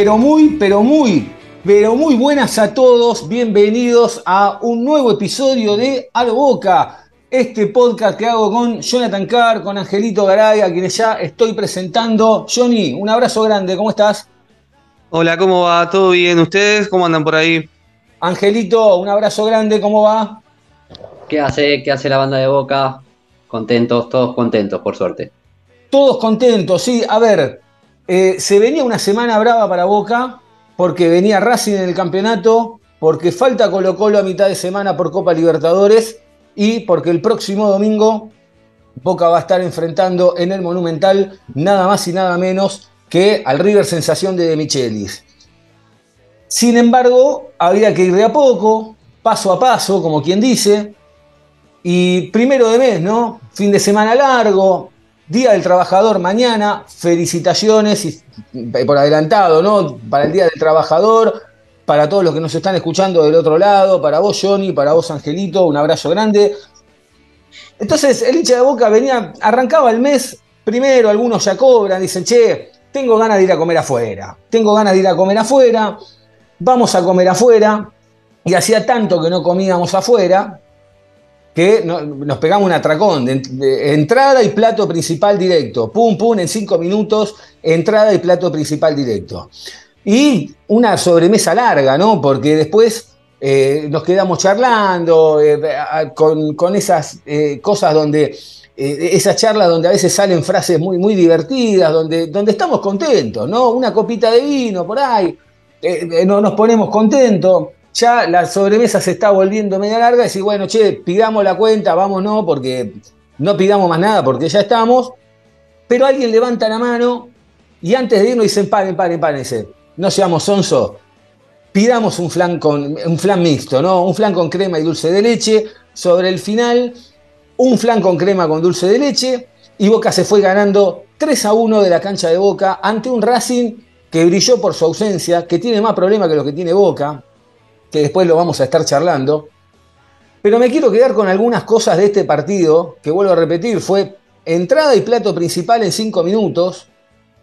Pero muy, pero muy, pero muy buenas a todos. Bienvenidos a un nuevo episodio de Al Boca, este podcast que hago con Jonathan Carr, con Angelito Garay, a quienes ya estoy presentando. Johnny, un abrazo grande, ¿cómo estás? Hola, ¿cómo va? ¿Todo bien? ¿Ustedes cómo andan por ahí? Angelito, un abrazo grande, ¿cómo va? ¿Qué hace? ¿Qué hace la banda de Boca? Contentos, todos contentos, por suerte. Todos contentos, sí. A ver, eh, se venía una semana brava para Boca, porque venía Racing en el campeonato, porque falta Colo Colo a mitad de semana por Copa Libertadores y porque el próximo domingo Boca va a estar enfrentando en el Monumental nada más y nada menos que al River Sensación de De Michelis. Sin embargo, había que ir de a poco, paso a paso, como quien dice, y primero de mes, ¿no? Fin de semana largo, Día del Trabajador mañana, felicitaciones y, por adelantado, ¿no? Para el Día del Trabajador, para todos los que nos están escuchando del otro lado, para vos Johnny, para vos Angelito, un abrazo grande. Entonces el hincha de Boca venía, arrancaba el mes, primero algunos ya cobran, dicen, che, tengo ganas de ir a comer afuera, tengo ganas de ir a comer afuera, vamos a comer afuera, y hacía tanto que no comíamos afuera, que nos pegamos un atracón de, entrada y plato principal directo. Pum, pum, en cinco minutos, entrada y plato principal directo. Y una sobremesa larga, ¿no? Porque después eh, nos quedamos charlando eh, con, esas eh, cosas donde, esas charlas donde a veces salen frases muy, muy divertidas, donde, donde estamos contentos, ¿no? Una copita de vino por ahí, no, nos ponemos contentos ya la sobremesa se está volviendo media larga y decir, bueno, che, pidamos la cuenta, vámonos, porque no pidamos más nada, porque ya estamos. Pero alguien levanta la mano y antes de irnos dicen, paren, paren, párense, no seamos sonso, pidamos un flan, un flan mixto, ¿no? Un flan con crema y dulce de leche. Sobre el final, un flan con crema con dulce de leche. Y Boca se fue ganando 3 a 1 de la cancha de Boca ante un Racing que brilló por su ausencia, que tiene más problemas que lo que tiene Boca, que después lo vamos a estar charlando. Pero me quiero quedar con algunas cosas de este partido, que vuelvo a repetir, fue entrada y plato principal en cinco minutos,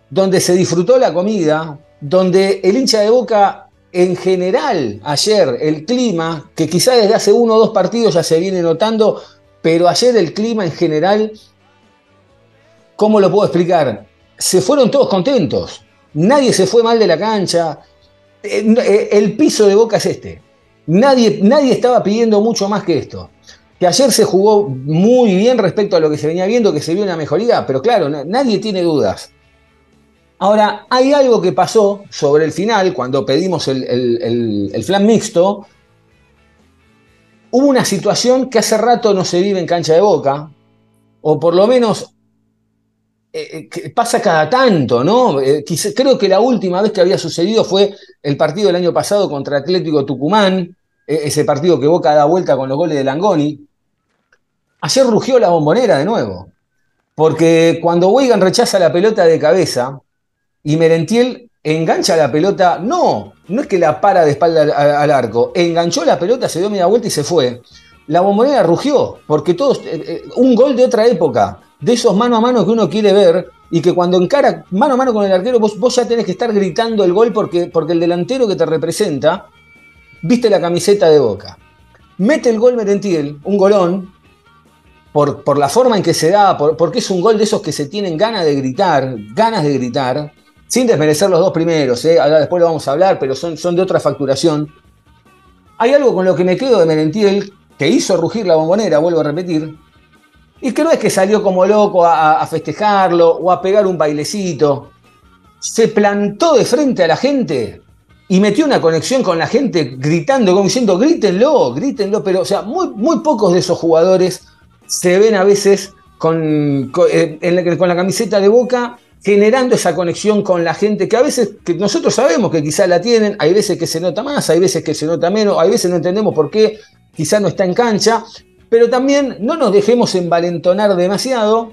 donde se disfrutó la comida, donde el hincha de boca en general ayer, el clima, que quizá desde hace uno o dos partidos ya se viene notando, pero ayer el clima en general, ¿cómo lo puedo explicar? Se fueron todos contentos, nadie se fue mal de la cancha, el piso de Boca es este. Nadie, nadie estaba pidiendo mucho más que esto. Que ayer se jugó muy bien respecto a lo que se venía viendo, que se vio una mejoría, pero claro, nadie tiene dudas. Ahora, hay algo que pasó sobre el final, cuando pedimos el, el, el flan mixto, hubo una situación que hace rato no se vive en cancha de boca, o por lo menos eh, eh, pasa cada tanto, ¿no? Eh, creo que la última vez que había sucedido fue el partido del año pasado contra Atlético Tucumán, ese partido que Boca da vuelta con los goles de Langoni. Ayer rugió la bombonera de nuevo, porque cuando Weigan rechaza la pelota de cabeza y Merentiel engancha la pelota, no, no es que la para de espalda al, arco, enganchó la pelota, se dio media vuelta y se fue. La bombonera rugió, porque todos, un gol de otra época, de esos mano a mano que uno quiere ver, y que cuando encara mano a mano con el arquero, vos, vos ya tenés que estar gritando el gol porque, porque el delantero que te representa, viste la camiseta de boca. Mete el gol Merentiel, un golón, por, por, la forma en que se da, porque es un gol de esos que se tienen ganas de gritar, ganas de gritar, sin desmerecer los dos primeros, ¿eh? Ahora después lo vamos a hablar, pero son, son de otra facturación. Hay algo con lo que me quedo de Merentiel, que hizo rugir la bombonera, vuelvo a repetir, y que no es que salió como loco a, festejarlo o a pegar un bailecito. Se plantó de frente a la gente y metió una conexión con la gente gritando, como diciendo, grítenlo, grítenlo, pero o sea, muy, muy pocos de esos jugadores se ven a veces con, eh, la, con, la, camiseta de boca generando esa conexión con la gente que a veces que nosotros sabemos que quizás la tienen, hay veces que se nota más, hay veces que se nota menos, hay veces no entendemos por qué quizás no está en cancha, pero también no nos dejemos envalentonar demasiado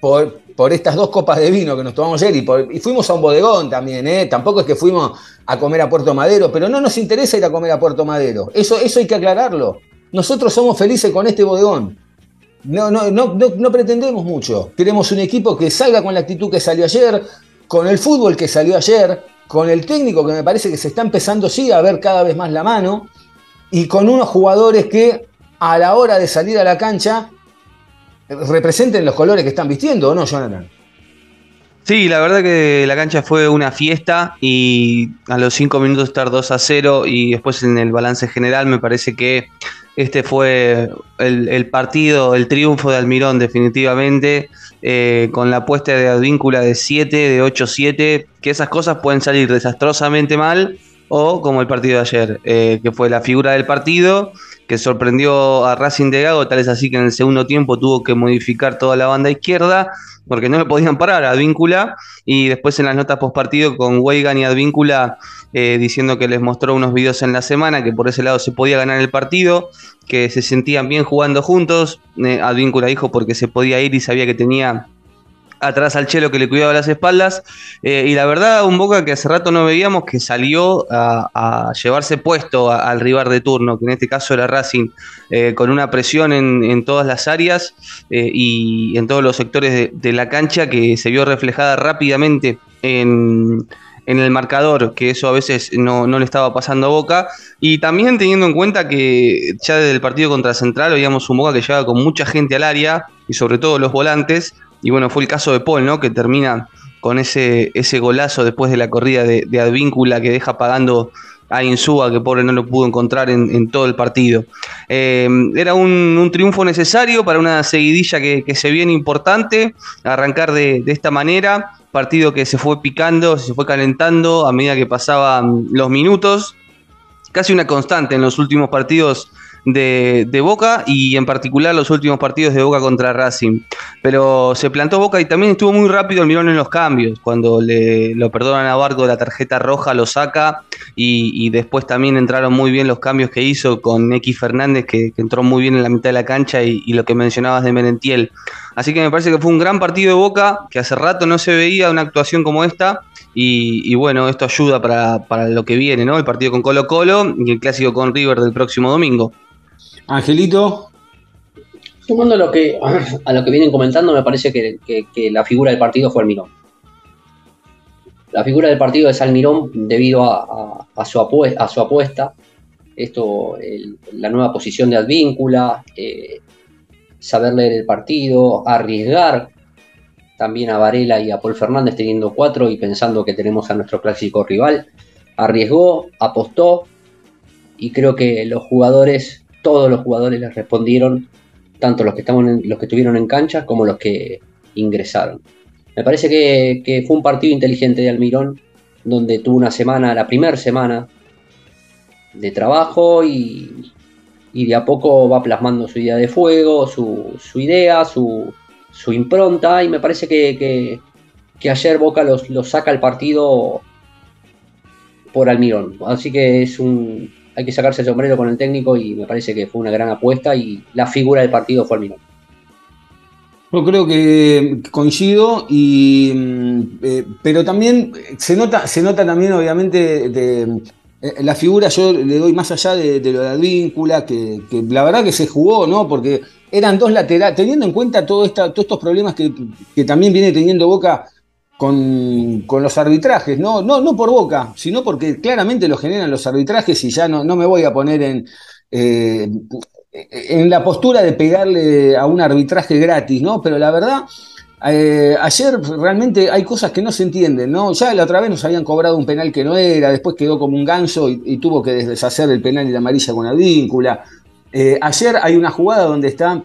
por, por estas dos copas de vino que nos tomamos ayer y, fuimos a un bodegón también, ¿eh? tampoco es que fuimos a comer a Puerto Madero, pero no nos interesa ir a comer a Puerto Madero, eso, eso hay que aclararlo. Nosotros somos felices con este bodegón. No, no, no, no, pretendemos mucho. Queremos un equipo que salga con la actitud que salió ayer, con el fútbol que salió ayer, con el técnico que me parece que se está empezando sí a ver cada vez más la mano, y con unos jugadores que a la hora de salir a la cancha representen los colores que están vistiendo, ¿o no, Jonathan? Sí, la verdad que la cancha fue una fiesta y a los cinco minutos estar 2 a 0 y después en el balance general me parece que este fue el, el partido, el triunfo de Almirón definitivamente, eh, con la apuesta de Advíncula de 7, de 8-7, que esas cosas pueden salir desastrosamente mal o como el partido de ayer, eh, que fue la figura del partido, que sorprendió a Racing de Gago, tal es así que en el segundo tiempo tuvo que modificar toda la banda izquierda porque no le podían parar a Advíncula y después en las notas post partido con Weigan y Advíncula eh, diciendo que les mostró unos videos en la semana que por ese lado se podía ganar el partido, que se sentían bien jugando juntos, eh, Advíncula dijo porque se podía ir y sabía que tenía atrás al Chelo que le cuidaba las espaldas. Eh, y la verdad, un Boca que hace rato no veíamos que salió a, llevarse puesto al rival de turno, que en este caso era Racing, eh, con una presión en, todas las áreas eh, y en todos los sectores de, la cancha que se vio reflejada rápidamente en, el marcador, que eso a veces no, no, le estaba pasando a Boca. Y también teniendo en cuenta que ya desde el partido contra Central veíamos un Boca que llegaba con mucha gente al área y sobre todo los volantes. Y bueno, fue el caso de Paul, ¿no? Que termina con ese, ese golazo después de la corrida de, Advíncula que deja pagando a Insúa, que pobre no lo pudo encontrar en, todo el partido. Eh, era un, triunfo necesario para una seguidilla que, se viene importante, arrancar de, de, esta manera, partido que se fue picando, se fue calentando a medida que pasaban los minutos, casi una constante en los últimos partidos de, Boca y en particular los últimos partidos de Boca contra Racing. Pero se plantó Boca y también estuvo muy rápido el Mirón en los cambios. Cuando le lo perdonan a Barco la tarjeta roja, lo saca y, después también entraron muy bien los cambios que hizo con X Fernández, que, entró muy bien en la mitad de la cancha y, lo que mencionabas de Merentiel. Así que me parece que fue un gran partido de Boca, que hace rato no se veía una actuación como esta. Y, bueno, esto ayuda para, para, lo que viene, ¿no? El partido con Colo Colo y el clásico con River del próximo domingo. Angelito. Sumando a lo que, a lo que vienen comentando, me parece que, la figura del partido fue Almirón. La figura del partido es Almirón debido a, su, apuesta, a su apuesta. Esto, la nueva posición de Advíncula, eh, saber leer el partido, arriesgar también a Varela y a Paul Fernández teniendo cuatro y pensando que tenemos a nuestro clásico rival. Arriesgó, apostó y creo que los jugadores todos los jugadores les respondieron, tanto los que, estaban los que estuvieron en cancha como los que ingresaron. Me parece que, fue un partido inteligente de Almirón, donde tuvo una semana, la primera semana de trabajo y, de a poco va plasmando su idea de fuego, su, idea, su, impronta y me parece que, ayer Boca los, los saca el partido por Almirón. Así que es un, hay que sacarse el sombrero con el técnico y me parece que fue una gran apuesta y la figura del partido fue Almirón. Yo creo que coincido, y, mm, eh, pero también se nota, se nota también obviamente eh, la figura, yo le doy más allá de, lo de la víncula, que, la verdad que se jugó, ¿no? Porque eran dos laterales, teniendo en cuenta todos estos problemas que, también viene teniendo Boca con, los arbitrajes, ¿no? ¿no? No por Boca, sino porque claramente lo generan los arbitrajes y ya no, no me voy a poner en... Eh, en la postura de pegarle a un arbitraje gratis, ¿no? Pero la verdad, eh, ayer realmente hay cosas que no se entienden, ¿no? Ya la otra vez nos habían cobrado un penal que no era, después quedó como un ganso y, tuvo que deshacer el penal y la amarilla con la víncula. Eh, ayer hay una jugada donde está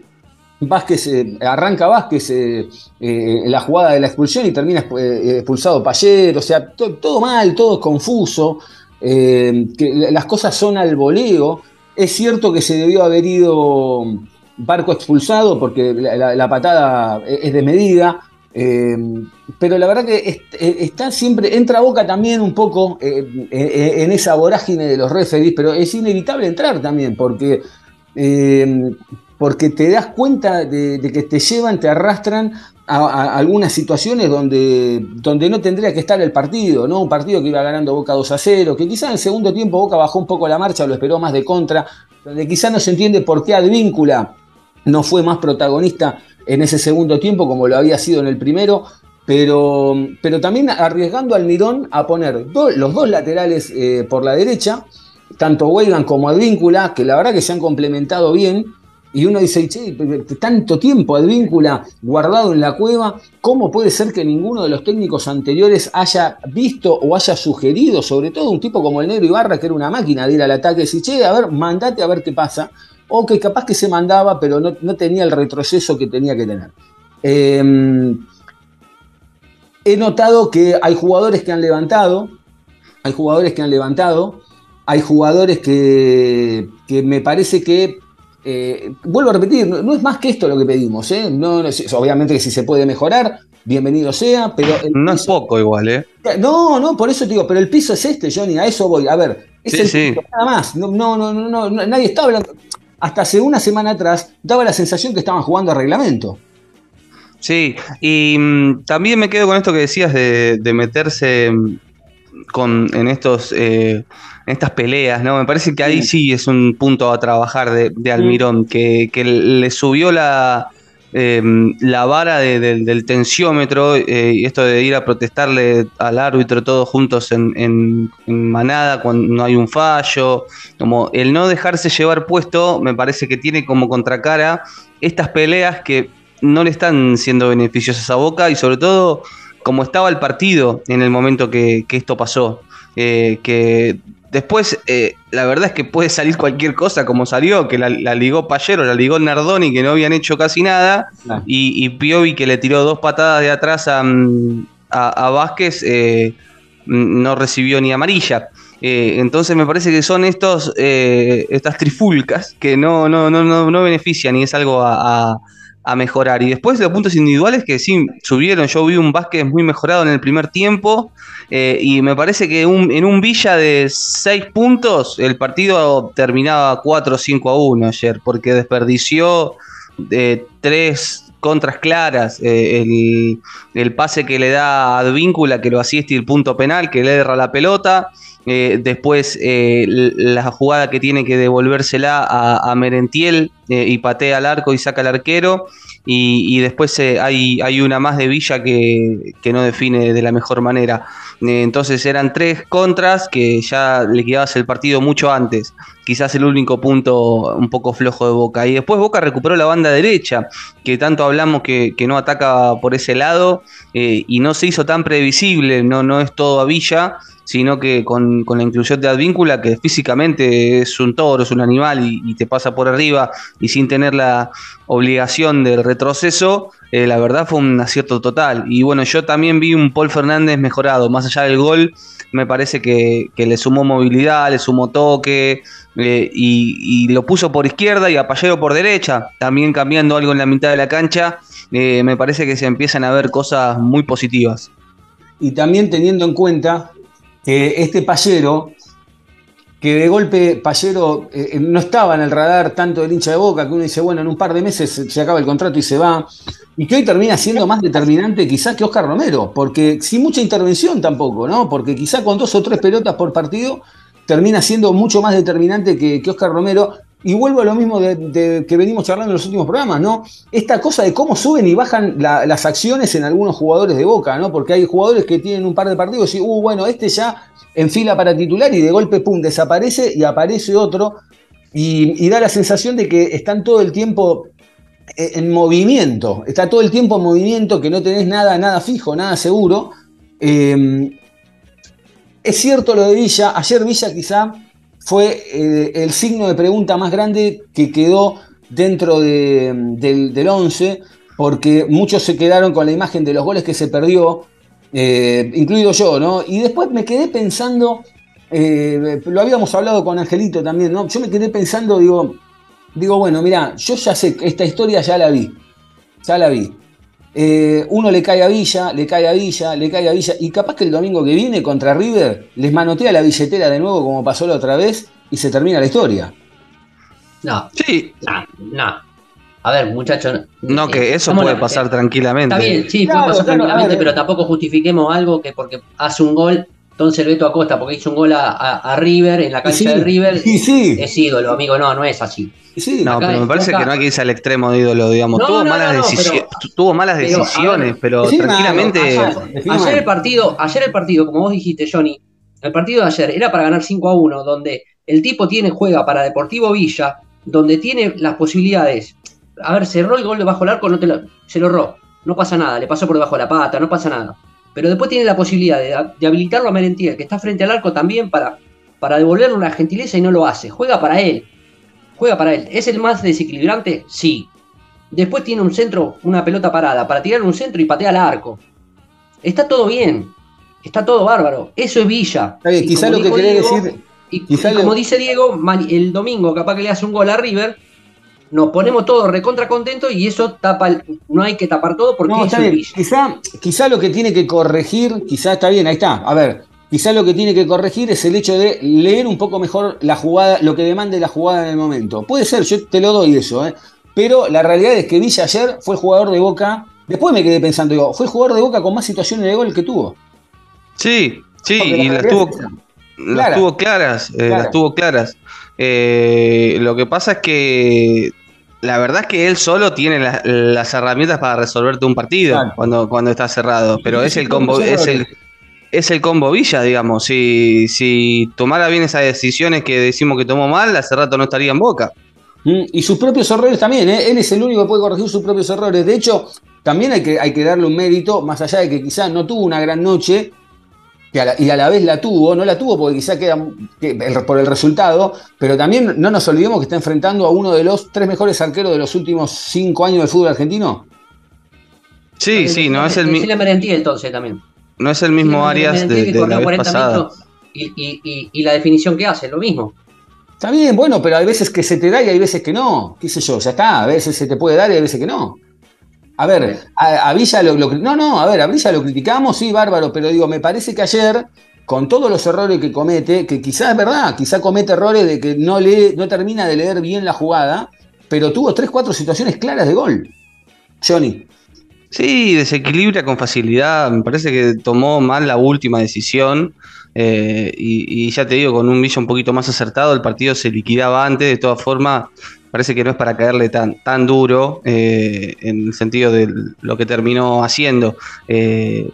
Vázquez, eh, arranca Vázquez en la jugada de la expulsión y termina expulsado Payer, o sea, todo mal, todo confuso, que las cosas son al voleo. Es cierto que se debió haber ido Barco expulsado porque la, patada es de medida. Eh, pero la verdad que eh, está siempre, entra Boca también un poco eh, en esa vorágine de los referees, pero es inevitable entrar también porque, porque te das cuenta de, que te llevan, te arrastran a, algunas situaciones donde, donde no tendría que estar el partido, ¿no? Un partido que iba ganando Boca 2 a 0, que quizá en el segundo tiempo Boca bajó un poco la marcha, lo esperó más de contra, donde quizá no se entiende por qué Advíncula no fue más protagonista en ese segundo tiempo como lo había sido en el primero, pero, pero también arriesgando al Mirón a poner los dos laterales eh, por la derecha, tanto Weigan como Advíncula, que la verdad que se han complementado bien, y uno dice, che, tanto tiempo Advíncula guardado en la cueva, ¿cómo puede ser que ninguno de los técnicos anteriores haya visto o haya sugerido, sobre todo un tipo como el Negro Ibarra, que era una máquina de ir al ataque, decir, che, a ver, mandate a ver qué pasa, o que capaz que se mandaba, pero no, tenía el retroceso que tenía que tener. Em, he notado que hay jugadores que han levantado, hay jugadores que han levantado, hay jugadores que me parece que eh, vuelvo a repetir, no, es más que esto lo que pedimos, ¿eh? no, obviamente que si se puede mejorar, bienvenido sea, pero... No es poco igual, ¿eh? No, no, por eso te digo, pero el piso es este, Johnny, a eso voy. A ver, es el Piso, nada más. No, no, no, no, nadie está hablando. Hasta hace una semana atrás daba la sensación que estaban jugando a reglamento. Sí, y mm, también me quedo con esto que decías de, meterse mm, con, en estos eh, en estas peleas, ¿no? Me parece que ahí sí es un punto a trabajar de, Almirón, que, le subió la, em, la vara del tensiómetro eh, y esto de ir a protestarle al árbitro todos juntos en, manada cuando no hay un fallo, como el no dejarse llevar puesto, me parece que tiene como contracara estas peleas que no le están siendo beneficiosas a Boca y sobre todo como estaba el partido en el momento que, esto pasó. Eh, que Después, eh, la verdad es que puede salir cualquier cosa como salió, que la, ligó Payero, la ligó Nardoni, que no habían hecho casi nada, y, Piovi que le tiró dos patadas de atrás a, mm, Vázquez, eh, no recibió ni amarilla. Entonces me parece que son estos, estas trifulcas que no, no, no, no, benefician y es algo a, a mejorar. Y después los puntos individuales que sí subieron. Yo vi un Vázquez muy mejorado en el primer tiempo. Eh, y me parece que en un Villa de 6 puntos, el partido terminaba 4 o 5 a 1 ayer, porque desperdició eh, tres contras claras. Eh, el, pase que le da a Advíncula, que lo asiste, el punto penal, que le erra la pelota. Después la jugada que tiene que devolvérsela a, Merentiel y patea al arco y saca al arquero. Y, después hay, hay, una más de Villa que, que, no define de la mejor manera. Eh, entonces eran tres contras que ya le quedabas el partido mucho antes. Quizás el único punto un poco flojo de Boca. Y después Boca recuperó la banda derecha, que tanto hablamos que, no ataca por ese lado eh, y no se hizo tan previsible. No, no es todo a Villa sino que con, la inclusión de Advíncula, que físicamente es un toro, es un animal y, te pasa por arriba y sin tener la obligación del retroceso, eh, la verdad fue un acierto total. Y bueno, yo también vi un Paul Fernández mejorado, más allá del gol, me parece que, le sumó movilidad, le sumó toque eh, y, lo puso por izquierda y a por derecha, también cambiando algo en la mitad de la cancha, eh, me parece que se empiezan a ver cosas muy positivas. Y también teniendo en cuenta este Pallero, que de golpe Pallero eh, eh, no estaba en el radar tanto del hincha de boca, que uno dice, bueno, en un par de meses se, acaba el contrato y se va. y que hoy termina siendo más determinante quizás que Oscar Romero, porque sin mucha intervención tampoco, ¿no? Porque quizás con dos o tres pelotas por partido termina siendo mucho más determinante que, que Oscar Romero. Y vuelvo a lo mismo de, que venimos charlando en los últimos programas, ¿no? Esta cosa de cómo suben y bajan las acciones en algunos jugadores de Boca, ¿no? Porque hay jugadores que tienen un par de partidos y, uh, bueno, este ya en fila para titular y de golpe, pum, desaparece y aparece otro. Y, da la sensación de que están todo el tiempo en movimiento, está todo el tiempo en movimiento, que no tenés nada, nada fijo, nada seguro. Eh, es cierto lo de Villa, ayer Villa quizá fue eh, el signo de pregunta más grande que quedó dentro del, 11, porque muchos se quedaron con la imagen de los goles que se perdió, eh, incluido yo, ¿no? Y después me quedé pensando, eh, lo habíamos hablado con Angelito también, ¿no? Yo me quedé pensando, digo, digo, bueno, mira, yo ya sé, esta historia ya la vi, ya la vi. Eh, uno le cae a Villa, le cae a Villa, le cae a Villa, y capaz que el domingo que viene contra River les manotea la billetera de nuevo como pasó la otra vez y se termina la historia. No, sí. No, no. A ver, muchachos. No, que eh, eso puede pasar tranquilamente. Está bien, sí, puede pasar tranquilamente, pero tampoco justifiquemos algo que porque hace un gol entonces Beto Acosta, porque hizo un gol a, River, en la cancha de River, sí. es ídolo, amigo. No, no es así. no, pero me parece que no hay que irse al extremo de ídolo, digamos. tuvo, malas decisiones, tuvo malas decisiones, pero tranquilamente. Ayer, el partido, ayer el partido, como vos dijiste, Johnny, el partido de ayer era para ganar 5 a 1, donde el tipo tiene, juega para Deportivo Villa, donde tiene las posibilidades. A ver, cerró el gol debajo del arco, no te se lo erró. No pasa nada, le pasó por debajo de la pata, no pasa nada pero después tiene la posibilidad de, habilitarlo a Merentiel, que está frente al arco también para, para devolverle una gentileza y no lo hace. Juega para él. Juega para él. ¿Es el más desequilibrante? Sí. Después tiene un centro, una pelota parada, para tirar un centro y patea al arco. Está todo bien. Está todo bárbaro. Eso es Villa. quizá lo que querés decir. Y, como dice Diego, el domingo capaz que le hace un gol a River nos ponemos todos recontra contentos y eso tapa, no hay que tapar todo porque no, Quizá, quizá lo que tiene que corregir, quizá está bien, ahí está, a ver, quizá lo que tiene que corregir es el hecho de leer un poco mejor la jugada, lo que demande la jugada en el momento. Puede ser, yo te lo doy eso, ¿eh? pero la realidad es que Villa ayer fue jugador de Boca, después me quedé pensando, digo, fue jugador de Boca con más situaciones de gol que tuvo. Sí, sí, y las tuvo, las tuvo claras, eh, las tuvo claras. Eh, lo que pasa es que la verdad es que él solo tiene las herramientas para resolverte un partido cuando, cuando está cerrado, pero es el combo, es el, es el combo Villa, digamos. Si, si tomara bien esas decisiones que decimos que tomó mal, hace rato no estaría en boca. Mm, y sus propios errores también, ¿eh? él es el único que puede corregir sus propios errores. De hecho, también hay que, hay que darle un mérito, más allá de que quizás no tuvo una gran noche, y a la vez la tuvo, no la tuvo porque quizá queda por el resultado, pero también no nos olvidemos que está enfrentando a uno de los tres mejores arqueros de los últimos cinco años del fútbol argentino. Sí, sí, no es el mismo. entonces también. No es el mismo Arias de, la vez pasada. Y, la definición que hace, lo mismo. Está bien, bueno, pero hay veces que se te da y hay veces que no. ¿Qué sé yo? Ya está, a veces se te puede dar y hay veces que no. A ver, a, Villa lo, No, no, a ver, a Villa lo criticamos, sí, bárbaro, pero digo, me parece que ayer, con todos los errores que comete, que quizás es verdad, quizás comete errores de que no, lee, no termina de leer bien la jugada, pero tuvo tres, cuatro situaciones claras de gol. Johnny. Sí, desequilibra con facilidad. Me parece que tomó mal la última decisión. Eh, y, y, ya te digo, con un Villa un poquito más acertado, el partido se liquidaba antes. De todas formas, parece que no es para caerle tan, tan duro eh, en el sentido de lo que terminó haciendo. Eh,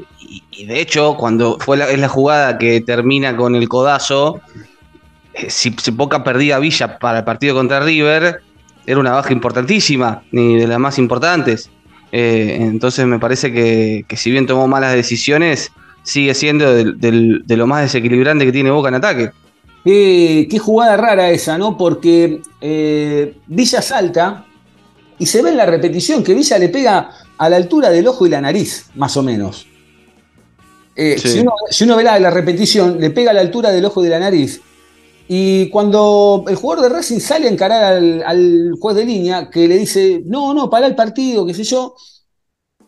y, de hecho, cuando fue la, es la jugada que termina con el codazo, eh, si, si, Boca perdía Villa para el partido contra River, era una baja importantísima, ni de las más importantes. entonces me parece que, si bien tomó malas decisiones, sigue siendo de lo más desequilibrante que tiene Boca en ataque. Qué, jugada rara esa, ¿no? Porque eh, Villa salta y se ve en la repetición que Villa le pega a la altura del ojo y la nariz, más o menos. Eh, si, uno, ve la, repetición, le pega a la altura del ojo y de la nariz. Y cuando el jugador de Racing sale a encarar al, juez de línea, que le dice, no, no, para el partido, qué sé yo,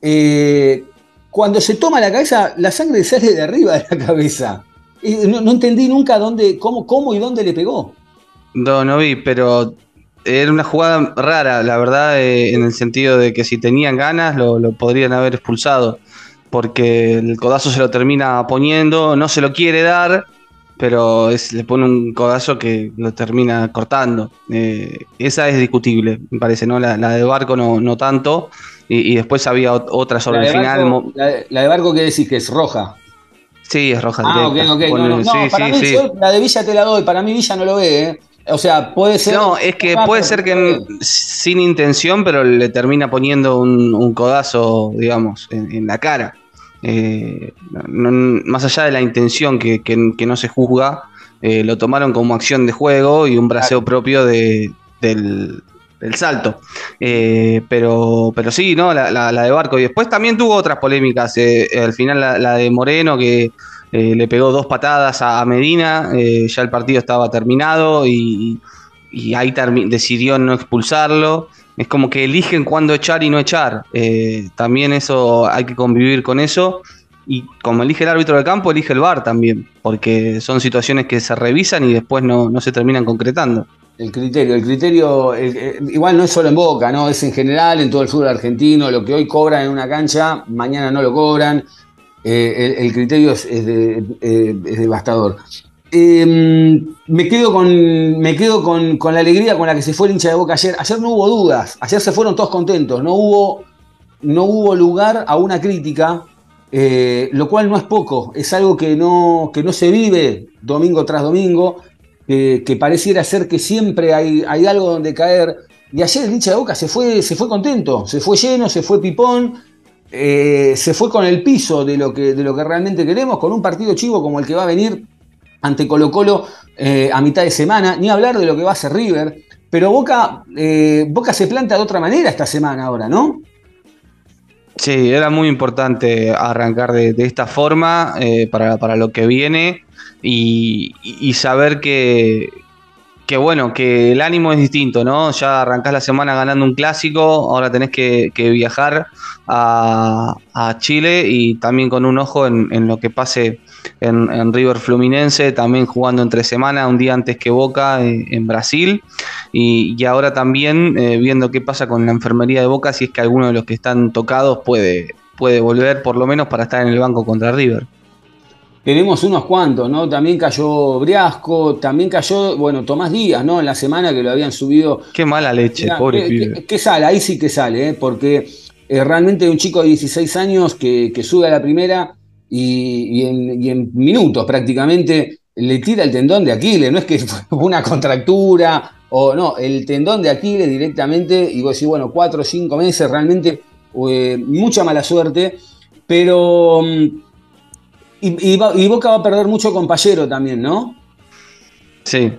eh, cuando se toma la cabeza, la sangre sale de arriba de la cabeza no, entendí nunca dónde, cómo, cómo y dónde le pegó. No, no vi, pero era una jugada rara, la verdad, eh, en el sentido de que si tenían ganas lo, lo, podrían haber expulsado, porque el codazo se lo termina poniendo, no se lo quiere dar, pero es, le pone un codazo que lo termina cortando. Eh, esa es discutible, me parece, ¿no? La, de Barco no, no tanto, y, después había otra sobre el final. la, de Barco, ¿qué decís? Que es roja. Sí, es roja. Ah, ok, ok. No, para mí, la de Villa te la doy, para mí Villa no lo ve, ¿eh? O sea, puede ser. No, es que puede ser que sin intención, pero le termina poniendo un, codazo, digamos, en, la cara. Eh, más allá de la intención que, no se juzga, eh, lo tomaron como acción de juego y un braseo propio de, del, salto. Eh, pero, pero sí, ¿no? La, de Barco. Y después también tuvo otras polémicas. al final la de Moreno, que eh, le pegó dos patadas a, Medina, eh, ya el partido estaba terminado y, ahí decidió no expulsarlo. Es como que eligen cuándo echar y no echar. Eh, también eso hay que convivir con eso. Y como elige el árbitro del campo, elige el VAR también, porque son situaciones que se revisan y después no, se terminan concretando. El criterio, el criterio, igual no es solo en Boca, ¿no? Es en general en todo el fútbol argentino, lo que hoy cobran en una cancha, mañana no lo cobran, eh, el, criterio es, eh, devastador. Em, me quedo, con, me quedo con, la alegría con la que se fue el hincha de Boca ayer. Ayer no hubo dudas, ayer se fueron todos contentos, no hubo, no hubo lugar a una crítica, eh, lo cual no es poco, es algo que no, que no se vive domingo tras domingo, que pareciera ser que siempre hay, algo donde caer. Y ayer el hincha de Boca se fue, se fue contento, se fue lleno, se fue pipón eh, se fue con el piso de lo, que, de lo que realmente queremos, con un partido chivo como el que va a venir ante Colo Colo eh, a mitad de semana, ni hablar de lo que va a hacer River, pero Boca, eh, Boca se planta de otra manera esta semana ahora, ¿no? Sí, era muy importante arrancar de, esta forma para, lo que viene y, saber que, que bueno, que el ánimo es distinto, ¿no? Ya arrancás la semana ganando un clásico, ahora tenés que, viajar a, Chile y también con un ojo en, lo que pase en, River Fluminense, también jugando entre semana, un día antes que Boca eh, en, Brasil, y, ahora también eh, viendo qué pasa con la enfermería de Boca, si es que alguno de los que están tocados puede, puede volver por lo menos para estar en el banco contra River. Tenemos unos cuantos, ¿no? También cayó Briasco, también cayó, bueno, Tomás Díaz, ¿no? En la semana que lo habían subido. Qué mala leche, pobre pibe. Que, sale, ahí sí que sale, ¿eh? Porque eh, realmente un chico de 16 años que, sube a la primera y, en, minutos prácticamente le tira el tendón de Aquiles, no es que fue una contractura o no, el tendón de Aquiles directamente y vos decís, bueno, cuatro o cinco meses, realmente eh, mucha mala suerte, pero... Mm, y, y, Boca va a perder mucho compañero también, ¿no? Sí,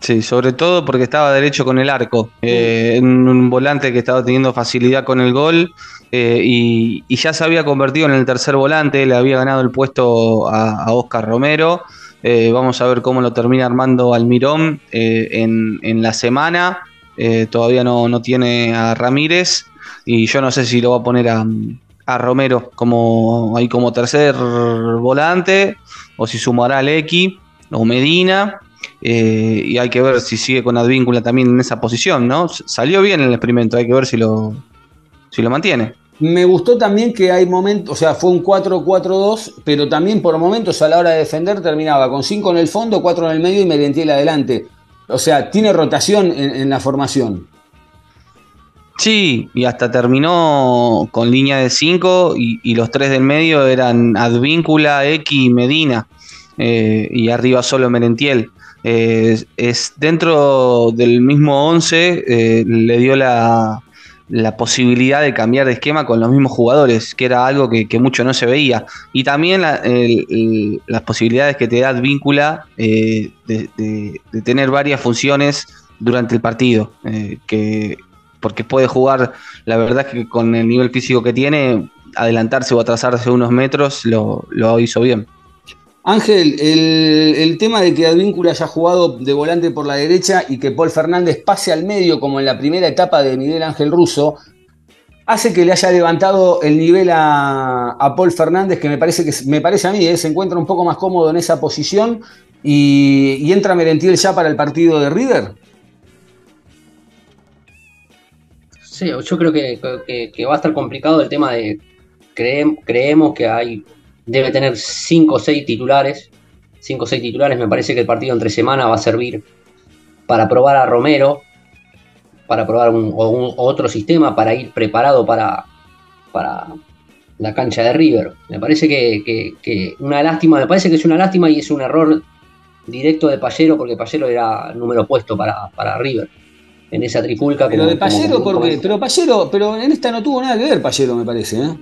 Sí, sobre todo porque estaba derecho con el arco. Eh, un volante que estaba teniendo facilidad con el gol eh, y, ya se había convertido en el tercer volante, le había ganado el puesto a, Oscar Romero. Eh, vamos a ver cómo lo termina armando Almirón en, en, la semana. todavía no, tiene a Ramírez y yo no sé si lo va a poner a, a Romero como, ahí como tercer volante o si sumará X o Medina. Eh, y hay que ver si sigue con Advíncula también en esa posición, ¿no? Salió bien el experimento, hay que ver si lo, si lo mantiene. Me gustó también que hay momentos, o sea, fue un 4-4-2, pero también por momentos a la hora de defender terminaba con 5 en el fondo, 4 en el medio y Merentiel adelante. O sea, tiene rotación en, la formación. Sí, y hasta terminó con línea de 5 y, los tres del medio eran Advíncula, X y Medina. Eh, y arriba solo Merentiel. Eh, es dentro del mismo 11 eh, le dio la, posibilidad de cambiar de esquema con los mismos jugadores, que era algo que, mucho no se veía. Y también las posibilidades que te da Víncula eh, de, tener varias funciones durante el partido, que, porque puede jugar, la verdad es que con el nivel físico que tiene, adelantarse o atrasarse unos metros lo, hizo bien. Ángel, el, tema de que Advíncula haya jugado de volante por la derecha y que Paul Fernández pase al medio, como en la primera etapa de Miguel Ángel Russo, hace que le haya levantado el nivel a, Paul Fernández, que me parece que me parece a mí, eh, se encuentra un poco más cómodo en esa posición y, entra Merentiel ya para el partido de River. Sí, yo creo que, va a estar complicado el tema de creemos que hay debe tener 5 o 6 titulares. 5 o 6 titulares, me parece que el partido entre semana va a servir para probar a Romero, para probar un, otro sistema, para ir preparado para, para la cancha de River. Me parece que, una lástima, me parece que es una lástima y es un error directo de Pallero, porque Pallero era número opuesto para, para River en esa trifulca. Pero de Pallero, porque, pero Pallero, pero en esta no tuvo nada que ver Pallero, me parece. ¿eh?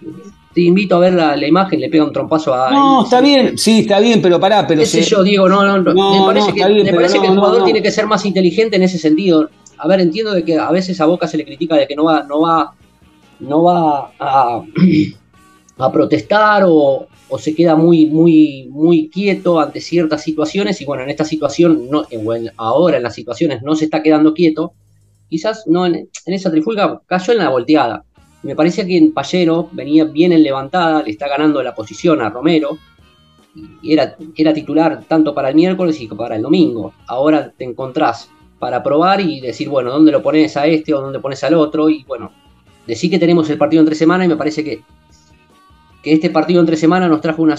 Te invito a ver la, imagen, le pega un trompazo a. No, está bien, sí, está bien, pero pará, pero. ¿Qué sé yo, digo, no, no, me parece que, me parece que el jugador tiene que ser más inteligente en ese sentido. A ver, entiendo de que a veces a Boca se le critica de que no va, no va, no va a, a protestar o, o se queda muy, muy, muy quieto ante ciertas situaciones y bueno, en esta situación, no, ahora en las situaciones no se está quedando quieto, quizás no en, esa trifulga cayó en la volteada. Me parecía que en Pallero venía bien en levantada, le está ganando la posición a Romero, y era, titular tanto para el miércoles y para el domingo. Ahora te encontrás para probar y decir, bueno, ¿dónde lo pones a este o dónde pones al otro? Y bueno, decir que tenemos el partido entre semana y me parece que, que este partido entre semana nos trajo una,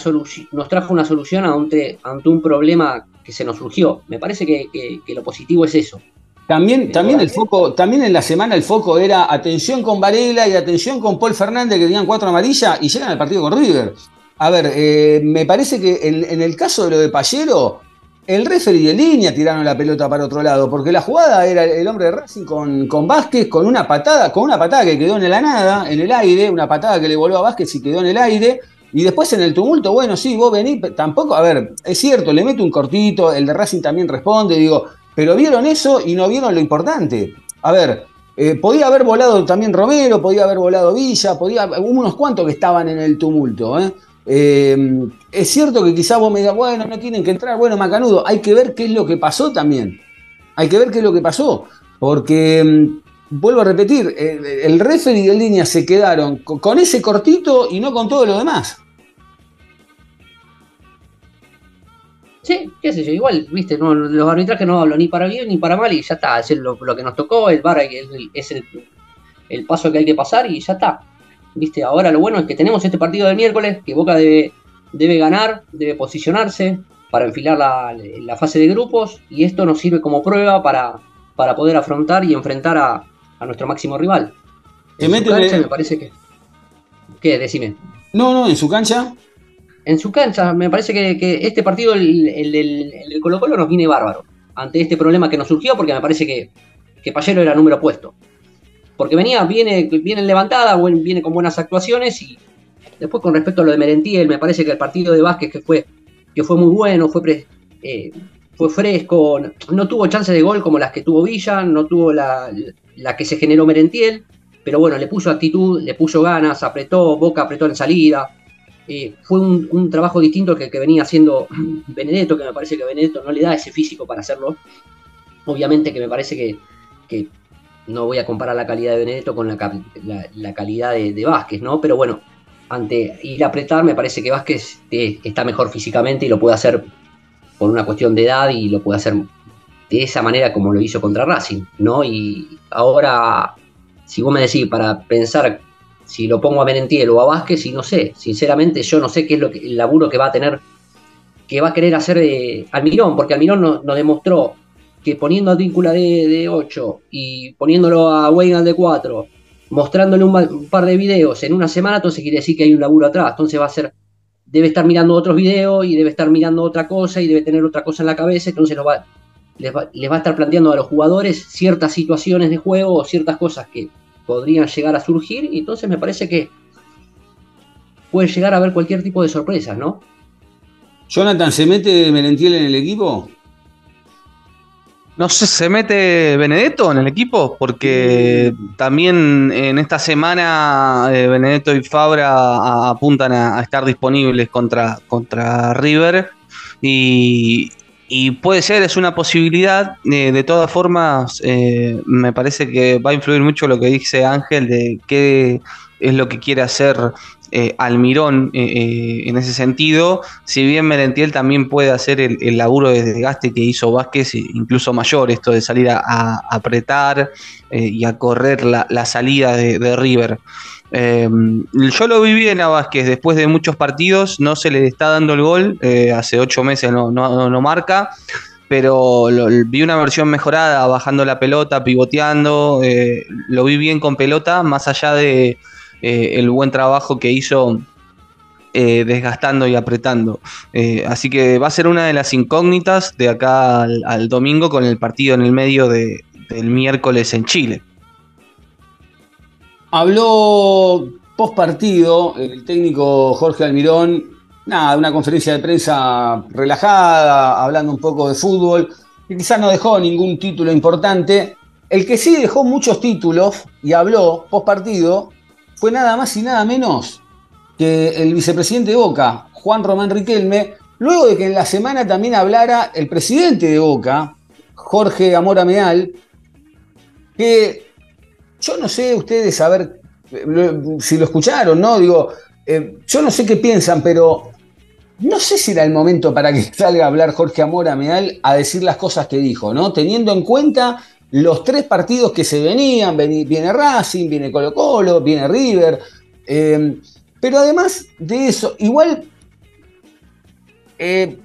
nos trajo una solución ante, ante un problema que se nos surgió. Me parece que lo positivo es eso. También, también el foco, también en la semana el foco era atención con Varela y atención con Paul Fernández que tenían cuatro amarillas y llegan al partido con River. A ver, eh, me parece que en, el caso de lo de Pallero, el referee de línea tiraron la pelota para otro lado, porque la jugada era el hombre de Racing con, con Vázquez, con una patada, con una patada que quedó en la nada, en el aire, una patada que le voló a Vázquez y quedó en el aire. Y después en el tumulto, bueno, sí, vos venís, tampoco, a ver, es cierto, le mete un cortito, el de Racing también responde, digo, pero vieron eso y no vieron lo importante. A ver, eh, podía haber volado también Romero, podía haber volado Villa, podía, unos cuantos que estaban en el tumulto. ¿eh? Eh, es cierto que quizás vos me digas, bueno, no tienen que entrar, bueno, Macanudo, hay que ver qué es lo que pasó también. Hay que ver qué es lo que pasó. Porque, mm, vuelvo a repetir, el, el referee el línea se quedaron con ese cortito y no con todo lo demás. Sí, qué sé yo, igual, viste, los arbitrajes no hablo ni para bien ni para mal y ya está, es lo, que nos tocó, el VAR es, el, paso que hay que pasar y ya está. Viste, ahora lo bueno es que tenemos este partido del miércoles, que Boca debe, debe ganar, debe posicionarse para enfilar la, fase de grupos y esto nos sirve como prueba para, para poder afrontar y enfrentar a, nuestro máximo rival. En su cancha me parece que... ¿Qué? Decime. No, no, en su cancha en su cancha, me parece que, este partido, el, del Colo Colo, nos viene bárbaro. Ante este problema que nos surgió, porque me parece que, Pallero era número puesto. Porque venía, viene, viene levantada, viene con buenas actuaciones y después con respecto a lo de Merentiel, me parece que el partido de Vázquez que fue, que fue muy bueno, fue, eh, fue fresco, no tuvo chances de gol como las que tuvo Villa, no tuvo la, la que se generó Merentiel, pero bueno, le puso actitud, le puso ganas, apretó, Boca apretó en salida, eh, fue un, trabajo distinto que, que venía haciendo Benedetto, que me parece que Benedetto no le da ese físico para hacerlo. Obviamente que me parece que, no voy a comparar la calidad de Benedetto con la, calidad de, Vázquez, ¿no? Pero bueno, ante ir a apretar, me parece que Vázquez eh, está mejor físicamente y lo puede hacer por una cuestión de edad y lo puede hacer de esa manera como lo hizo contra Racing, ¿no? Y ahora, si vos me decís, para pensar si lo pongo a Merentiel o a Vázquez y no sé, sinceramente yo no sé qué es lo que, el laburo que va a tener, que va a querer hacer eh, Almirón, porque Almirón nos demostró que poniendo a Víncula de, 8 y poniéndolo a Weigand de 4, mostrándole un, par de videos en una semana, entonces quiere decir que hay un laburo atrás, entonces va a ser, debe estar mirando otros videos y debe estar mirando otra cosa y debe tener otra cosa en la cabeza, entonces les, va, les va a estar planteando a los jugadores ciertas situaciones de juego o ciertas cosas que podrían llegar a surgir y entonces me parece que puede llegar a haber cualquier tipo de sorpresas, ¿no? Jonathan, ¿se mete Merentiel en el equipo? No sé, ¿se mete Benedetto en el equipo? Porque también en esta semana eh, Benedetto y Fabra apuntan a, estar disponibles contra, contra River. Y, y puede ser, es una posibilidad. Eh, de todas formas, eh, me parece que va a influir mucho lo que dice Ángel de qué es lo que quiere hacer eh, Almirón eh, en ese sentido, si bien Merentiel también puede hacer el, laburo de desgaste que hizo Vázquez, incluso mayor, esto de salir a, apretar y a correr la, salida de, River. Yo lo vi bien a Vázquez, después de muchos partidos no se le está dando el gol, hace ocho meses no, no, marca, pero vi una versión mejorada, bajando la pelota, pivoteando, lo vi bien con pelota, más allá de eh, buen trabajo que hizo eh, desgastando y apretando. Eh, así que va a ser una de las incógnitas de acá al, domingo con el partido en el medio del miércoles en Chile. Habló post partido el técnico Jorge Almirón, nada, una conferencia de prensa relajada, hablando un poco de fútbol, y quizás no dejó ningún título importante. El que sí dejó muchos títulos y habló post partido fue nada más y nada menos que el vicepresidente de Boca, Juan Román Riquelme, luego de que en la semana también hablara el presidente de Boca, Jorge Amora Meal, que yo no sé ustedes a ver si lo escucharon, ¿no? Digo, eh, yo no sé qué piensan, pero no sé si era el momento para que salga a hablar Jorge Amora Meal a decir las cosas que dijo, ¿no? Teniendo en cuenta los tres partidos que se venían, viene Racing, viene Colo Colo, viene River, eh, pero además de eso, igual eh,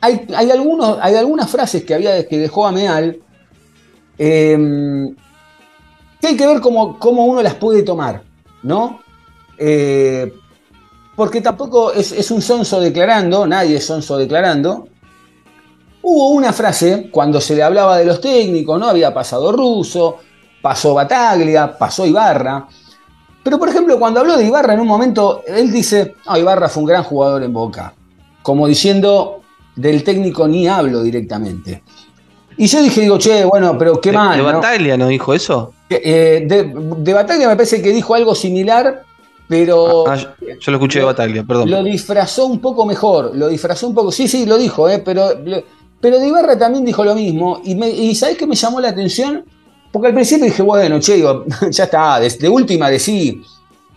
hay, algunos, hay, algunas frases que, había, que dejó a Meal eh, que hay que ver cómo, cómo, uno las puede tomar, ¿no? porque tampoco es, es, un sonso declarando, nadie es sonso declarando, Hubo una frase cuando se le hablaba de los técnicos, ¿no? Había pasado Russo, pasó Bataglia, pasó Ibarra. Pero por ejemplo, cuando habló de Ibarra en un momento, él dice, ah, Ibarra fue un gran jugador en Boca. Como diciendo, del técnico ni hablo directamente. Y yo dije, digo, che, bueno, pero qué mal. ¿De Bataglia no dijo eso? Eh, de, Bataglia me parece que dijo algo similar, pero. Ah, ah, yo, lo escuché de Bataglia, perdón. Lo disfrazó un poco mejor, lo disfrazó un poco. Sí, sí, lo dijo, eh, pero pero de Ibarra también dijo lo mismo. Y, me, ¿sabés qué me llamó la atención? Porque al principio dije, bueno, che, ya está, de, última decí.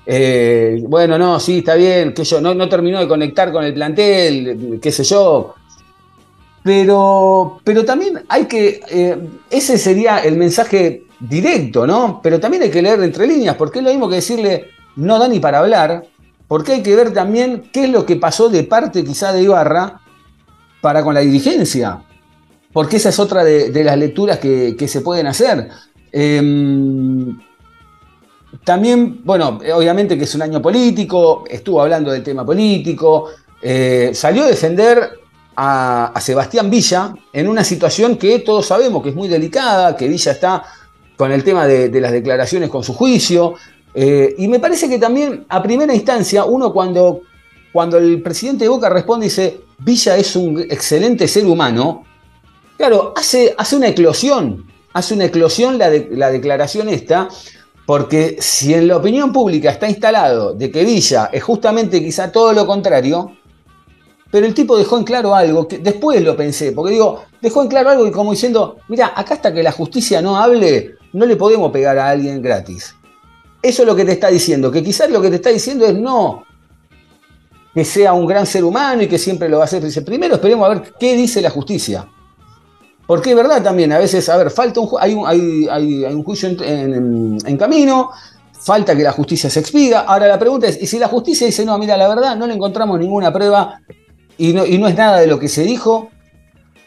Eh, bueno, no, sí, está bien, que yo no, no terminó de conectar con el plantel, qué sé yo. Pero, pero también hay que, eh, ese sería el mensaje directo, ¿no? Pero también hay que leer entre líneas, porque es lo mismo que decirle, no da ni para hablar, porque hay que ver también qué es lo que pasó de parte quizá de Ibarra para con la dirigencia, porque esa es otra de, las lecturas que, se pueden hacer. Em, también, bueno, obviamente que es un año político, estuvo hablando del tema político, eh, salió a defender a, Sebastián Villa en una situación que todos sabemos que es muy delicada, que Villa está con el tema de, las declaraciones con su juicio, eh, y me parece que también a primera instancia uno cuando cuando el presidente de Boca responde y dice, Villa es un excelente ser humano, claro, hace, hace una eclosión, hace una eclosión la, la declaración esta, porque si en la opinión pública está instalado de que Villa es justamente quizá todo lo contrario, pero el tipo dejó en claro algo, que después lo pensé, porque digo, dejó en claro algo y como diciendo, mira, acá hasta que la justicia no hable, no le podemos pegar a alguien gratis. Eso es lo que te está diciendo, que quizás lo que te está diciendo es no, que sea un gran ser humano y que siempre lo va a hacer. Dice, primero esperemos a ver qué dice la justicia. Porque es verdad también, a veces, a ver, falta un, hay, un, hay, un juicio en, camino, falta que la justicia se expiga. Ahora la pregunta es, ¿y si la justicia dice, no, mira, la verdad, no le encontramos ninguna prueba y no, y no es nada de lo que se dijo?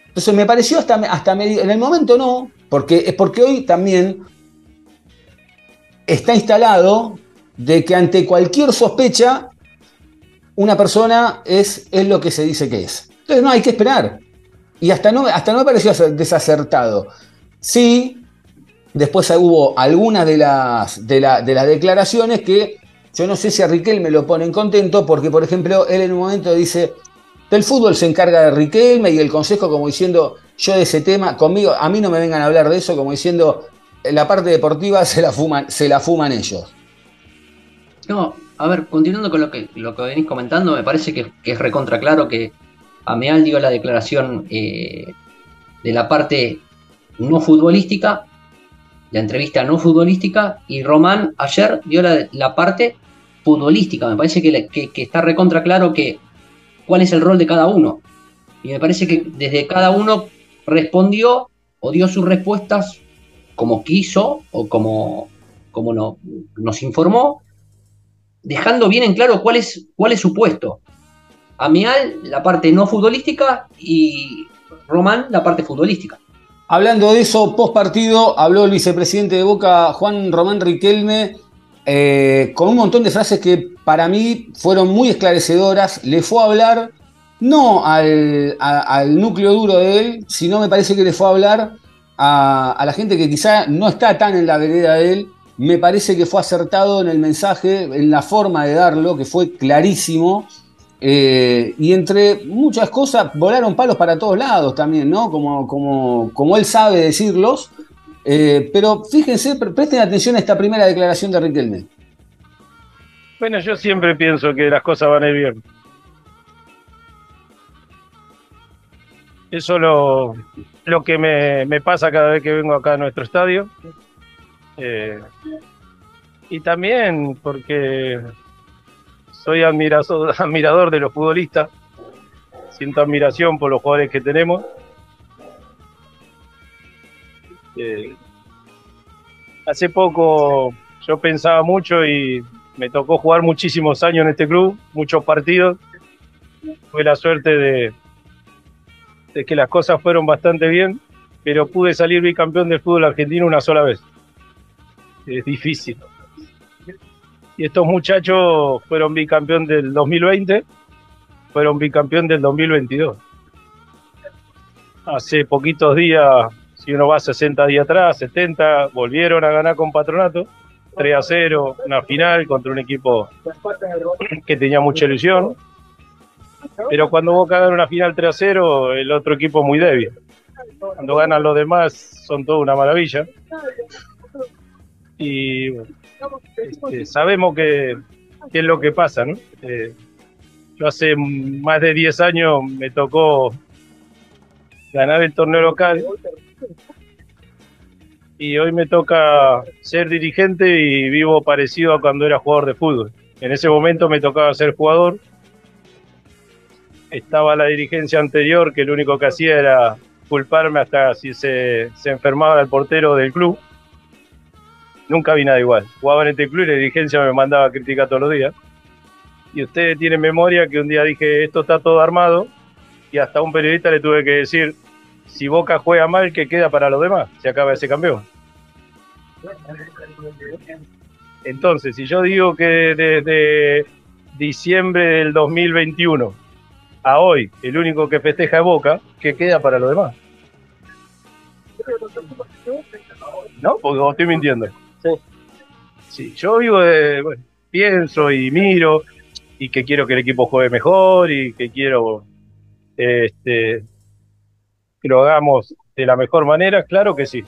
Entonces me pareció hasta, hasta en el momento no, porque es porque hoy también está instalado de que ante cualquier sospecha una persona es, es lo que se dice que es. Entonces no, hay que esperar. Y hasta no, hasta no me pareció desacertado. Sí, después hubo algunas de las, de, las declaraciones que yo no sé si a Riquelme lo ponen contento, porque por ejemplo, él en un momento dice, del fútbol se encarga de Riquelme y el consejo como diciendo, yo de ese tema, conmigo, a mí no me vengan a hablar de eso, como diciendo, la parte deportiva se la fuman, se la fuman ellos. No, a ver, continuando con lo que, lo que venís comentando, me parece que, es recontra claro que Ameal dio la declaración eh, de la parte no futbolística, la entrevista no futbolística, y Román ayer dio la, parte futbolística, me parece que, que, está recontra claro que cuál es el rol de cada uno. Y me parece que desde cada uno respondió o dio sus respuestas como quiso o como, como no, nos informó, dejando bien en claro cuál es, cuál es su puesto. Amial, la parte no futbolística y Román, la parte futbolística. Hablando de eso, post partido, habló el vicepresidente de Boca, Juan Román Riquelme, eh, con un montón de frases que para mí fueron muy esclarecedoras. Le fue a hablar no al, núcleo duro de él, sino me parece que le fue a hablar a, la gente que quizá no está tan en la vereda de él. Me parece que fue acertado en el mensaje, en la forma de darlo, que fue clarísimo. Eh, y entre muchas cosas volaron palos para todos lados también, ¿no? Como, como, como él sabe decirlos. Eh, pero fíjense, presten atención a esta primera declaración de Riquelme. Bueno, yo siempre pienso que las cosas van a ir bien. Eso es lo, lo que me, pasa cada vez que vengo acá a nuestro estadio. Eh, y también porque soy admirador, admirador de los futbolistas, siento admiración por los jugadores que tenemos. Eh, hace poco yo pensaba mucho y me tocó jugar muchísimos años en este club, muchos partidos. Tuve la suerte de, de que las cosas fueron bastante bien, pero pude salir bicampeón del fútbol argentino una sola vez. Es difícil y estos muchachos fueron bicampeón del 2020, fueron bicampeón del 2022. Hace poquitos días, si uno va 60 días atrás, 70, volvieron a ganar con Patronato, 3 a 0, una final contra un equipo que tenía mucha ilusión. Pero cuando vos ganas una final 3 a 0, el otro equipo es muy débil. Cuando ganan los demás, son todo una maravilla. Y bueno, este, sabemos que, es lo que pasa, ¿no? Eh, yo hace más de 10 años me tocó ganar el torneo local y hoy me toca ser dirigente y vivo parecido a cuando era jugador de fútbol. En ese momento me tocaba ser jugador. Estaba la dirigencia anterior que lo único que hacía era culparme hasta si se, se enfermaba el portero del club nunca vi nada igual. Jugaba en este club y la dirigencia me mandaba a criticar todos los días. Y ustedes tienen memoria que un día dije, esto está todo armado, y hasta un periodista le tuve que decir, si Boca juega mal, ¿qué queda para los demás? Se acaba ese campeón. Entonces, si yo digo que desde diciembre del 2021 a hoy, el único que festeja es Boca, ¿qué queda para los demás? ¿No? Porque estoy mintiendo. Sí. yo vivo de, bueno, pienso y miro y que quiero que el equipo juegue mejor y que quiero este, que lo hagamos de la mejor manera, claro que sí.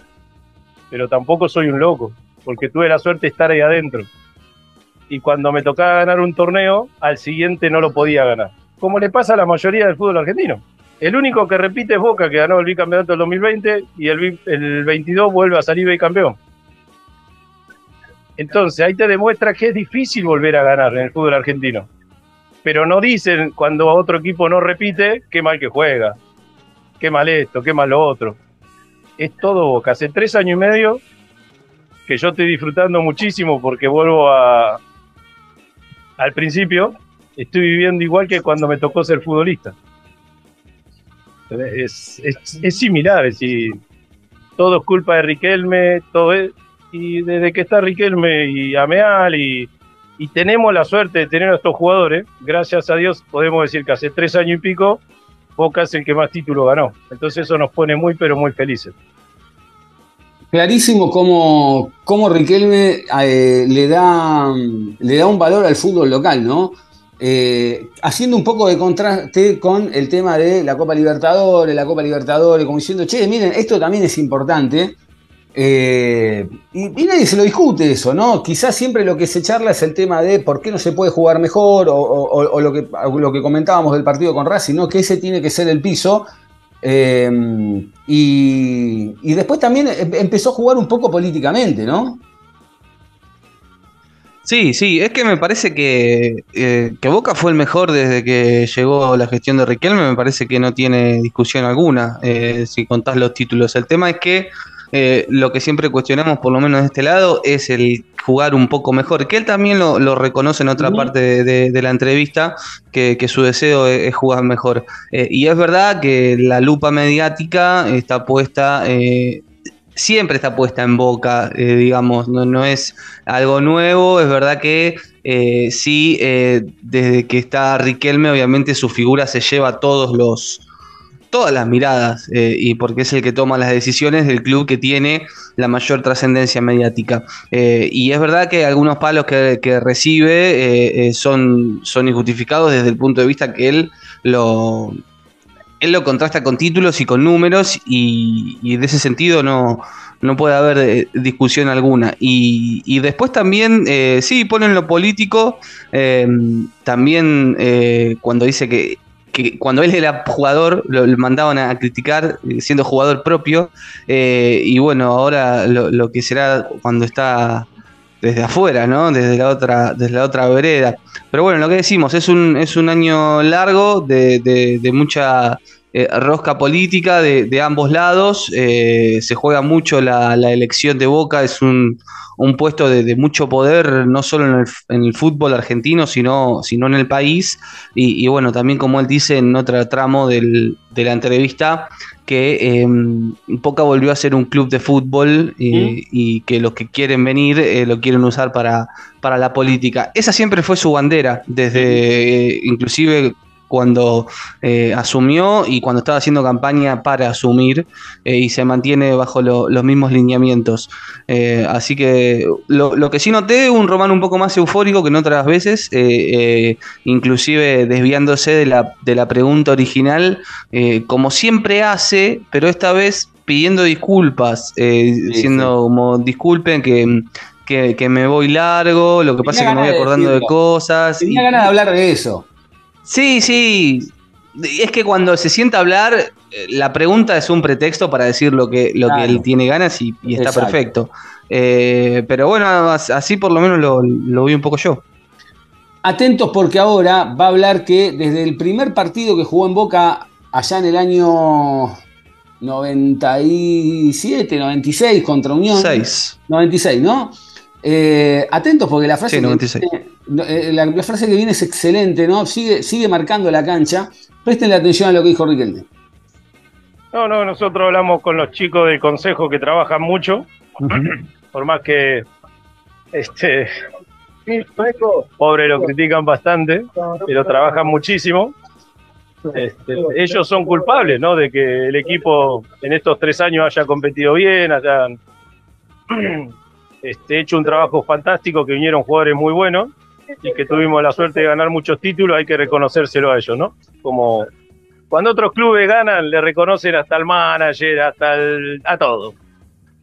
Pero tampoco soy un loco, porque tuve la suerte de estar ahí adentro. Y cuando me tocaba ganar un torneo, al siguiente no lo podía ganar. Como le pasa a la mayoría del fútbol argentino. El único que repite es Boca, que ganó el bicampeonato del 2020 y el, el 22 vuelve a salir bicampeón. Entonces ahí te demuestra que es difícil volver a ganar en el fútbol argentino. Pero no dicen cuando otro equipo no repite, qué mal que juega, qué mal esto, qué mal lo otro. Es todo Boca. Hace tres años y medio que yo estoy disfrutando muchísimo porque vuelvo a al principio, estoy viviendo igual que cuando me tocó ser futbolista. Es, similar, es todo es culpa de Riquelme, todo es, y desde que está Riquelme y Ameal y, y tenemos la suerte de tener a estos jugadores, gracias a Dios podemos decir que hace tres años y pico Boca es el que más títulos ganó. Entonces eso nos pone muy pero muy felices. Clarísimo cómo, cómo Riquelme eh, le, da, le da un valor al fútbol local, ¿no? Eh, haciendo un poco de contraste con el tema de la Copa Libertadores, la Copa Libertadores, como diciendo, che, miren, esto también es importante. Eh, y, nadie se lo discute eso, ¿no? Quizás siempre lo que se charla es el tema de por qué no se puede jugar mejor o, lo, que, lo que comentábamos del partido con Racing, ¿no? Que ese tiene que ser el piso. Eh, y, después también em, empezó a jugar un poco políticamente, ¿no? Sí, sí, es que me parece que, eh, que Boca fue el mejor desde que llegó la gestión de Riquelme, me parece que no tiene discusión alguna si contás los títulos. El tema es que eh, lo que siempre cuestionamos, por lo menos de este lado, es el jugar un poco mejor, que él también lo, reconoce en otra parte de, la entrevista, que, su deseo es, jugar mejor. y es verdad que la lupa mediática está puesta siempre está puesta en boca, eh, digamos, no, no, es algo nuevo, es verdad que eh, sí, eh, desde que está Riquelme, obviamente su figura se lleva todos los, todas las miradas, y porque es el que toma las decisiones del club que tiene la mayor trascendencia mediática. y es verdad que algunos palos que, recibe son, son injustificados desde el punto de vista que él lo, él lo contrasta con títulos y con números y, y de ese sentido no, no puede haber eh, discusión alguna. Y, después también, eh, sí, ponen lo político, eh, también eh, cuando dice que, cuando él era jugador lo, mandaban a criticar siendo jugador propio y bueno, ahora lo, lo, que será cuando está desde afuera, ¿no? Desde la otra, desde la otra vereda. Pero bueno, lo que decimos, es un, es un año largo de, de, mucha eh, rosca política de, ambos lados. Eh, se juega mucho la, elección de Boca, es un, puesto de, mucho poder, no solo en el, fútbol argentino, sino, sino en el país. Y, bueno, también como él dice en otro tramo del, de la entrevista, que em, Boca volvió a ser un club de fútbol y, que los que quieren venir eh, lo quieren usar para, para la política. Esa siempre fue su bandera, desde inclusive cuando eh, asumió y cuando estaba haciendo campaña para asumir eh, y se mantiene bajo los mismos lineamientos. Eh, así que lo, que sí noté, un Román un poco más eufórico que en otras veces, inclusive desviándose de la, de la pregunta original, como siempre hace, pero esta vez pidiendo disculpas, diciendo como disculpen que... Que, me voy largo, lo que pasa es que me voy acordando de, cosas. Tenía ganas de hablar de eso. Sí, sí. Es que cuando se sienta a hablar, eh, la pregunta es un pretexto para decir lo que, lo que él tiene ganas y, está perfecto. Eh, pero bueno, así por lo menos lo, lo vi un poco yo. Atentos porque ahora va a hablar que desde el primer partido que jugó en Boca allá en el año 97, 96 contra Unión. 6. 96, ¿no? Eh, atentos porque la frase, eh, la, frase que viene es excelente, ¿no? Sigue, sigue marcando la cancha. Presten atención a lo que dijo Riquelme. No, no, nosotros hablamos con los chicos del consejo que trabajan mucho, por más que este pobre lo critican bastante, pero trabajan muchísimo. Este, ellos son culpables, ¿no? De que el equipo en estos tres años haya competido bien, hayan este, hecho un trabajo fantástico, que vinieron jugadores muy buenos y que tuvimos la suerte de ganar muchos títulos, hay que reconocérselo a ellos, ¿no? Como cuando otros clubes ganan, le reconocen hasta al manager, hasta el, a todo.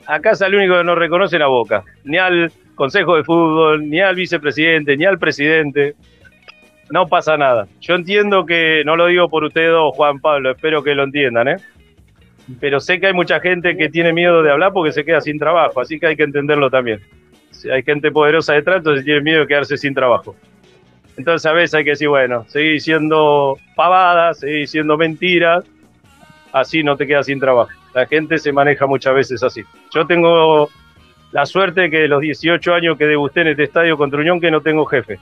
Acá es el único que no reconocen a Boca, ni al Consejo de Fútbol, ni al vicepresidente, ni al presidente. No pasa nada. Yo entiendo que, no lo digo por ustedes dos, Juan Pablo, espero que lo entiendan, ¿eh? Pero sé que hay mucha gente que tiene miedo de hablar porque se queda sin trabajo, así que hay que entenderlo también hay gente poderosa detrás, entonces tiene miedo de quedarse sin trabajo. Entonces a veces hay que decir, bueno, seguir diciendo pavadas, seguir diciendo mentiras, así no te quedas sin trabajo. La gente se maneja muchas veces así. Yo tengo la suerte de que los 18 años que degusté en este estadio contra Unión que no tengo jefe.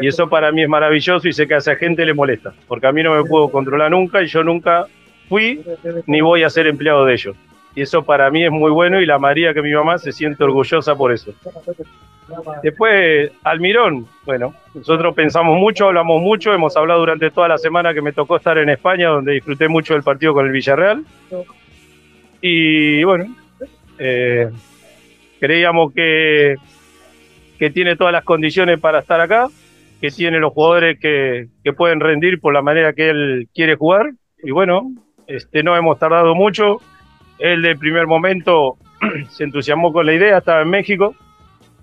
Y eso para mí es maravilloso y sé que a esa gente le molesta, porque a mí no me puedo controlar nunca y yo nunca fui ni voy a ser empleado de ellos. Y eso para mí es muy bueno y la María que mi mamá se siente orgullosa por eso. Después, Almirón, bueno, nosotros pensamos mucho, hablamos mucho, hemos hablado durante toda la semana que me tocó estar en España, donde disfruté mucho del partido con el Villarreal. Y bueno, eh, creíamos que, que tiene todas las condiciones para estar acá, que tiene los jugadores que, que pueden rendir por la manera que él quiere jugar. Y bueno, este, no hemos tardado mucho, él de primer momento se entusiasmó con la idea, estaba en México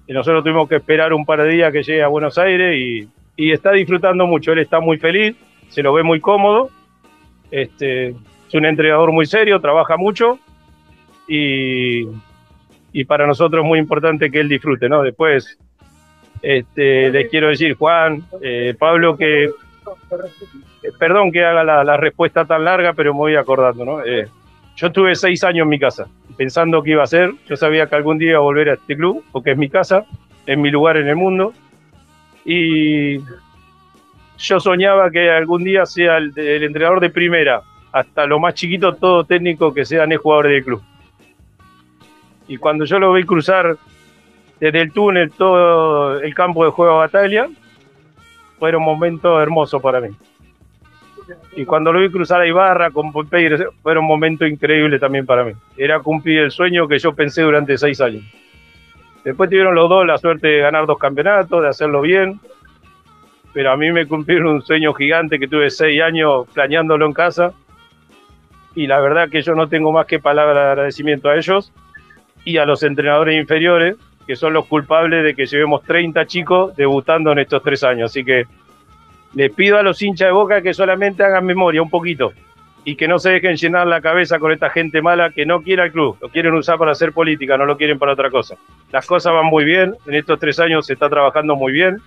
y nosotros tuvimos que esperar un par de días que llegue a Buenos Aires y, está disfrutando mucho. Él está muy feliz, se lo ve muy cómodo. Este, es un entrenador muy serio, trabaja mucho y, y para nosotros es muy importante que él disfrute, ¿no? Después Este, les quiero decir, Juan, eh, Pablo, que eh, perdón que haga la, respuesta tan larga, pero me voy acordando, ¿no? Eh, yo tuve seis años en mi casa, pensando que iba a ser. Yo sabía que algún día iba a volver a este club, porque es mi casa, es mi lugar en el mundo. Y yo soñaba que algún día sea el, entrenador de primera, hasta lo más chiquito, todo técnico que sean es jugadores del club. Y cuando yo lo vi cruzar desde el túnel todo el campo de juego a Batalla, fue un momento hermoso para mí. Y cuando lo vi cruzar a Ibarra con Pompey, fue un momento increíble también para mí. Era cumplir el sueño que yo pensé durante seis años. Después tuvieron los dos la suerte de ganar dos campeonatos, de hacerlo bien. Pero a mí me cumplieron un sueño gigante que tuve seis años planeándolo en casa. Y la verdad que yo no tengo más que palabras de agradecimiento a ellos y a los entrenadores inferiores, que son los culpables de que llevemos 30 chicos debutando en estos tres años. Así que les pido a los hinchas de boca que solamente hagan memoria un poquito y que no se dejen llenar la cabeza con esta gente mala que no quiere al club, lo quieren usar para hacer política, no lo quieren para otra cosa. Las cosas van muy bien, en estos tres años se está trabajando muy bien,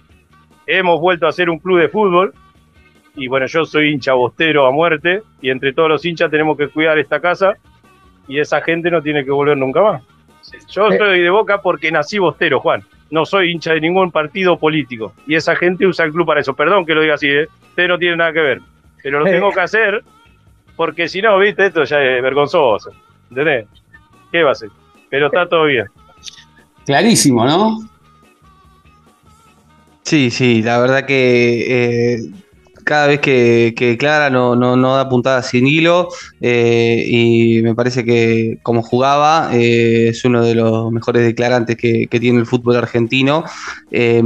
hemos vuelto a ser un club de fútbol y bueno, yo soy hincha bostero a muerte y entre todos los hinchas tenemos que cuidar esta casa y esa gente no tiene que volver nunca más. Yo eh. soy de boca porque nací bostero, Juan. No soy hincha de ningún partido político. Y esa gente usa el club para eso. Perdón que lo diga así, ¿eh? Usted no tiene nada que ver. Pero lo eh. tengo que hacer porque si no, viste, esto ya es vergonzoso. ¿Entendés? ¿Qué va a ser? Pero está todo bien. Clarísimo, ¿no? Sí, sí, la verdad que cada vez que, Clara no, no, da puntadas sin hilo eh, y me parece que como jugaba eh, es uno de los mejores declarantes que, tiene el fútbol argentino. Eh,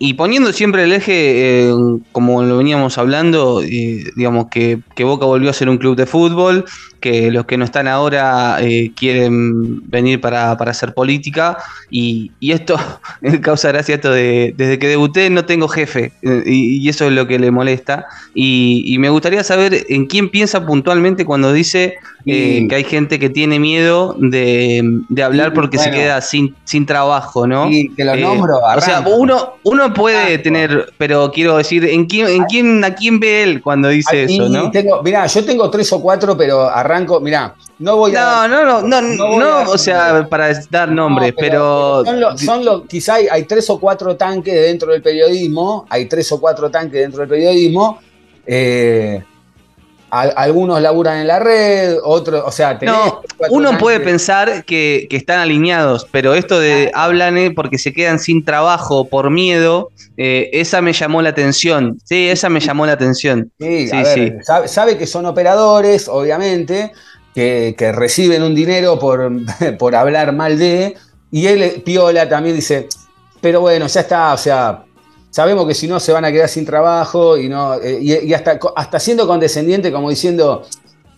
y poniendo siempre el eje, como lo veníamos hablando, digamos que, que, Boca volvió a ser un club de fútbol, que los que no están ahora eh, quieren venir para, hacer política y, esto causa gracia esto de desde que debuté no tengo jefe eh, y, eso es lo que le molesta y, me gustaría saber en quién piensa puntualmente cuando dice eh, que hay gente que tiene miedo de, hablar porque se queda sin, sin trabajo, ¿no? Sí, que lo nombro. o sea, uno, uno puede tener, pero quiero decir, ¿en quién, en quién, a quién ve él cuando dice eso, no? Tengo, mirá, yo tengo tres o cuatro, pero arranco, mirá, no voy a. No, no, no, no, no, o sea, para dar nombres, pero. Son los, quizá hay, tres o cuatro tanques dentro del periodismo, hay tres o cuatro tanques dentro del periodismo. Eh, algunos laburan en la red, otros, o sea, no, uno puede pensar que, están alineados, pero esto de hablan eh, porque se quedan sin trabajo por miedo, eh, esa me llamó la atención. Sí, esa me llamó la atención. Sí, sí, Sabe, que son operadores, obviamente, que, reciben un dinero por, por hablar mal de, y él, Piola, también dice, pero bueno, ya está, o sea, sabemos que si no se van a quedar sin trabajo y, no, eh, y, hasta, hasta siendo condescendiente, como diciendo,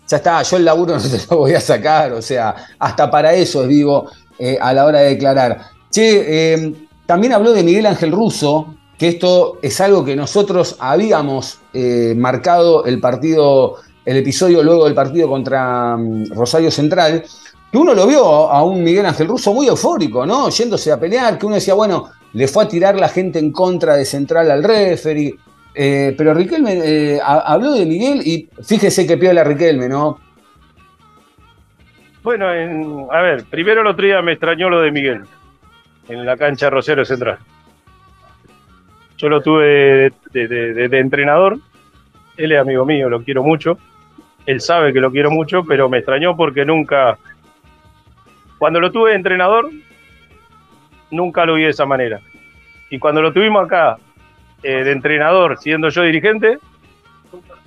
ya está, yo el laburo no te lo voy a sacar, o sea, hasta para eso es vivo eh, a la hora de declarar. Che, eh, también habló de Miguel Ángel Russo, que esto es algo que nosotros habíamos marcado el partido, el episodio luego del partido contra mm, Rosario Central, que uno lo vio a un Miguel Ángel Russo muy eufórico, ¿no? Yéndose a pelear, que uno decía, bueno, le fue a tirar la gente en contra de Central al referee. Eh, pero Riquelme eh, habló de Miguel y fíjese que piola Riquelme, ¿no? Bueno, a ver, primero el otro día me extrañó lo de Miguel en la cancha Rosero Central. Yo lo tuve de, entrenador, él es amigo mío, lo quiero mucho, él sabe que lo quiero mucho, pero me extrañó porque nunca, cuando lo tuve de entrenador, nunca lo vi de esa manera. Y cuando lo tuvimos acá eh, de entrenador, siendo yo dirigente,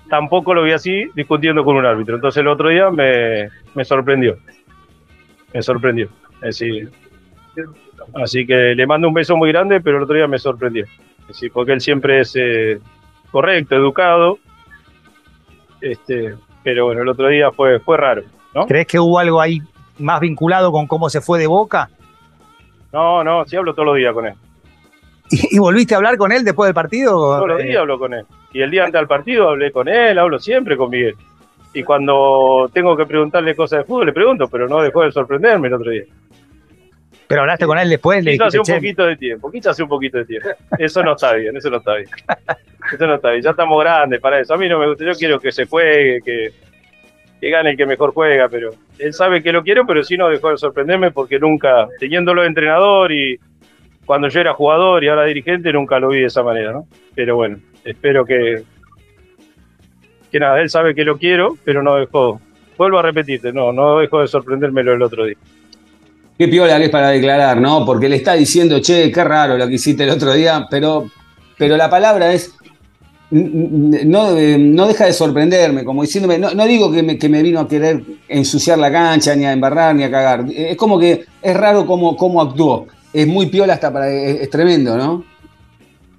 tampoco lo vi así discutiendo con un árbitro. Entonces el otro día me, sorprendió. Me sorprendió. Así, así que le mando un beso muy grande, pero el otro día me sorprendió. Así, porque él siempre es eh, correcto, educado. Este, pero bueno, el otro día fue, fue raro. ¿Crees que hubo algo ahí más vinculado con cómo se fue de boca? No, no, sí hablo todos los días con él. ¿Y, volviste a hablar con él después del partido? Todos los días hablo con él. Y el día antes del partido hablé con él, hablo siempre con Miguel. Y cuando tengo que preguntarle cosas de fútbol, le pregunto, pero no dejó de sorprenderme el otro día. Pero hablaste con él después, le Quiso hace un dijiste, "Che, poquito de tiempo, quiso hace un poquito de tiempo. Eso no está bien, eso no está bien. Eso no está bien, ya estamos grandes para eso. A mí no me gusta, yo quiero que se juegue, que, que gane el que mejor juega, pero él sabe que lo quiero, pero sí no dejó de sorprenderme porque nunca, teniéndolo de entrenador y cuando yo era jugador y ahora dirigente, nunca lo vi de esa manera, ¿no? Pero bueno, espero que, que nada, él sabe que lo quiero, pero no dejó, vuelvo a repetirte, no, no dejó de sorprendérmelo el otro día. Qué piola que es para declarar, ¿no? Porque le está diciendo, che, qué raro lo que hiciste el otro día, pero, pero la palabra es. No, eh, no deja de sorprenderme, como diciéndome, no, no digo que me, que me vino a querer ensuciar la cancha, ni a embarrar, ni a cagar. Es como que es raro cómo, cómo actuó. Es muy piola hasta para. Es, es tremendo, ¿no?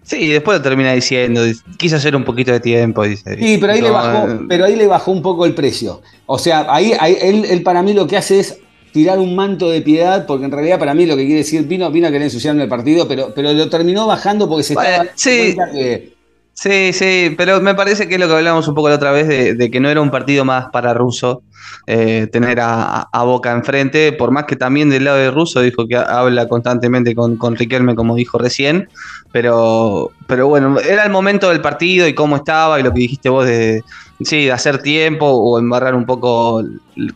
Sí, después lo termina diciendo, quise hacer un poquito de tiempo, dice. Sí, pero ahí, le bajó, eh, pero ahí le bajó un poco el precio. O sea, ahí, ahí él, él para mí lo que hace es tirar un manto de piedad, porque en realidad para mí lo que quiere decir, vino, vino a querer ensuciarme el partido, pero, pero lo terminó bajando porque se Bueno, estaba sí. que. Sí, sí, pero me parece que es lo que hablamos un poco la otra vez de, de que no era un partido más para Russo eh, tener a, Boca enfrente, por más que también del lado de Russo dijo que habla constantemente con, con Riquelme, como dijo recién, pero, pero bueno, era el momento del partido y cómo estaba y lo que dijiste vos de, sí, de hacer tiempo o embarrar un poco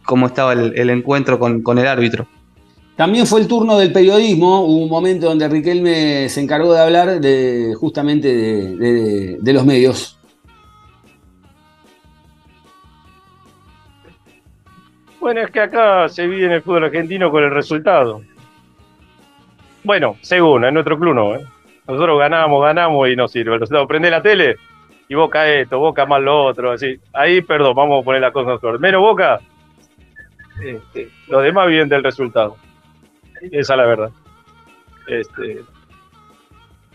cómo estaba el, el encuentro con, con el árbitro. También fue el turno del periodismo, hubo un momento donde Riquelme se encargó de hablar de justamente de, los medios. Bueno, es que acá se vive en el fútbol argentino con el resultado. Bueno, según, en nuestro club no. ¿eh? Nosotros ganamos, ganamos y no sirve. El resultado, prende la tele y Boca esto, Boca más lo otro. Así. Ahí, perdón, vamos a poner las cosas suerte. Menos Boca, este, los demás viven del resultado. Esa es la verdad. Este,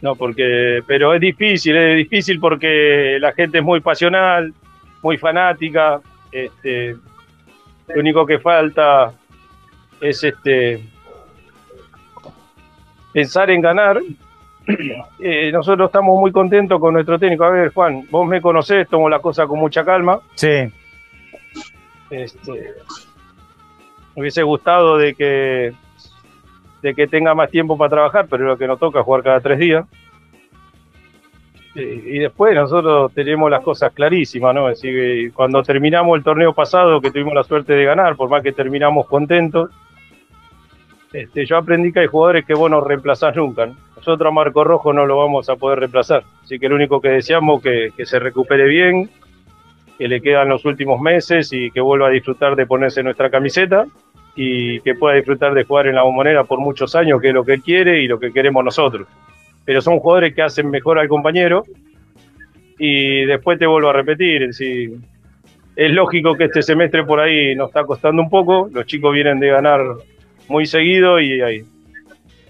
no, porque, pero es difícil, es difícil porque la gente es muy pasional, muy fanática. Este, lo único que falta es este pensar en ganar. Eh, nosotros estamos muy contentos con nuestro técnico. A ver, Juan, vos me conocés, tomo la cosa con mucha calma. sí, Este, me hubiese gustado de que de que tenga más tiempo para trabajar, pero lo que nos toca es jugar cada tres días. Eh, Y después nosotros tenemos las cosas clarísimas, ¿no? Es decir, que cuando terminamos el torneo pasado, que tuvimos la suerte de ganar, por más que terminamos contentos, este, yo aprendí que hay jugadores que vos no reemplazás nunca. ¿no? Nosotros a Marco Rojo no lo vamos a poder reemplazar. Así que lo único que deseamos es que, que se recupere bien, que le quedan los últimos meses y que vuelva a disfrutar de ponerse nuestra camiseta y que pueda disfrutar de jugar en la bombonera por muchos años, que es lo que él quiere y lo que queremos nosotros. Pero son jugadores que hacen mejor al compañero y después te vuelvo a repetir, decir, es lógico que este semestre por ahí nos está costando un poco, los chicos vienen de ganar muy seguido y, ahí-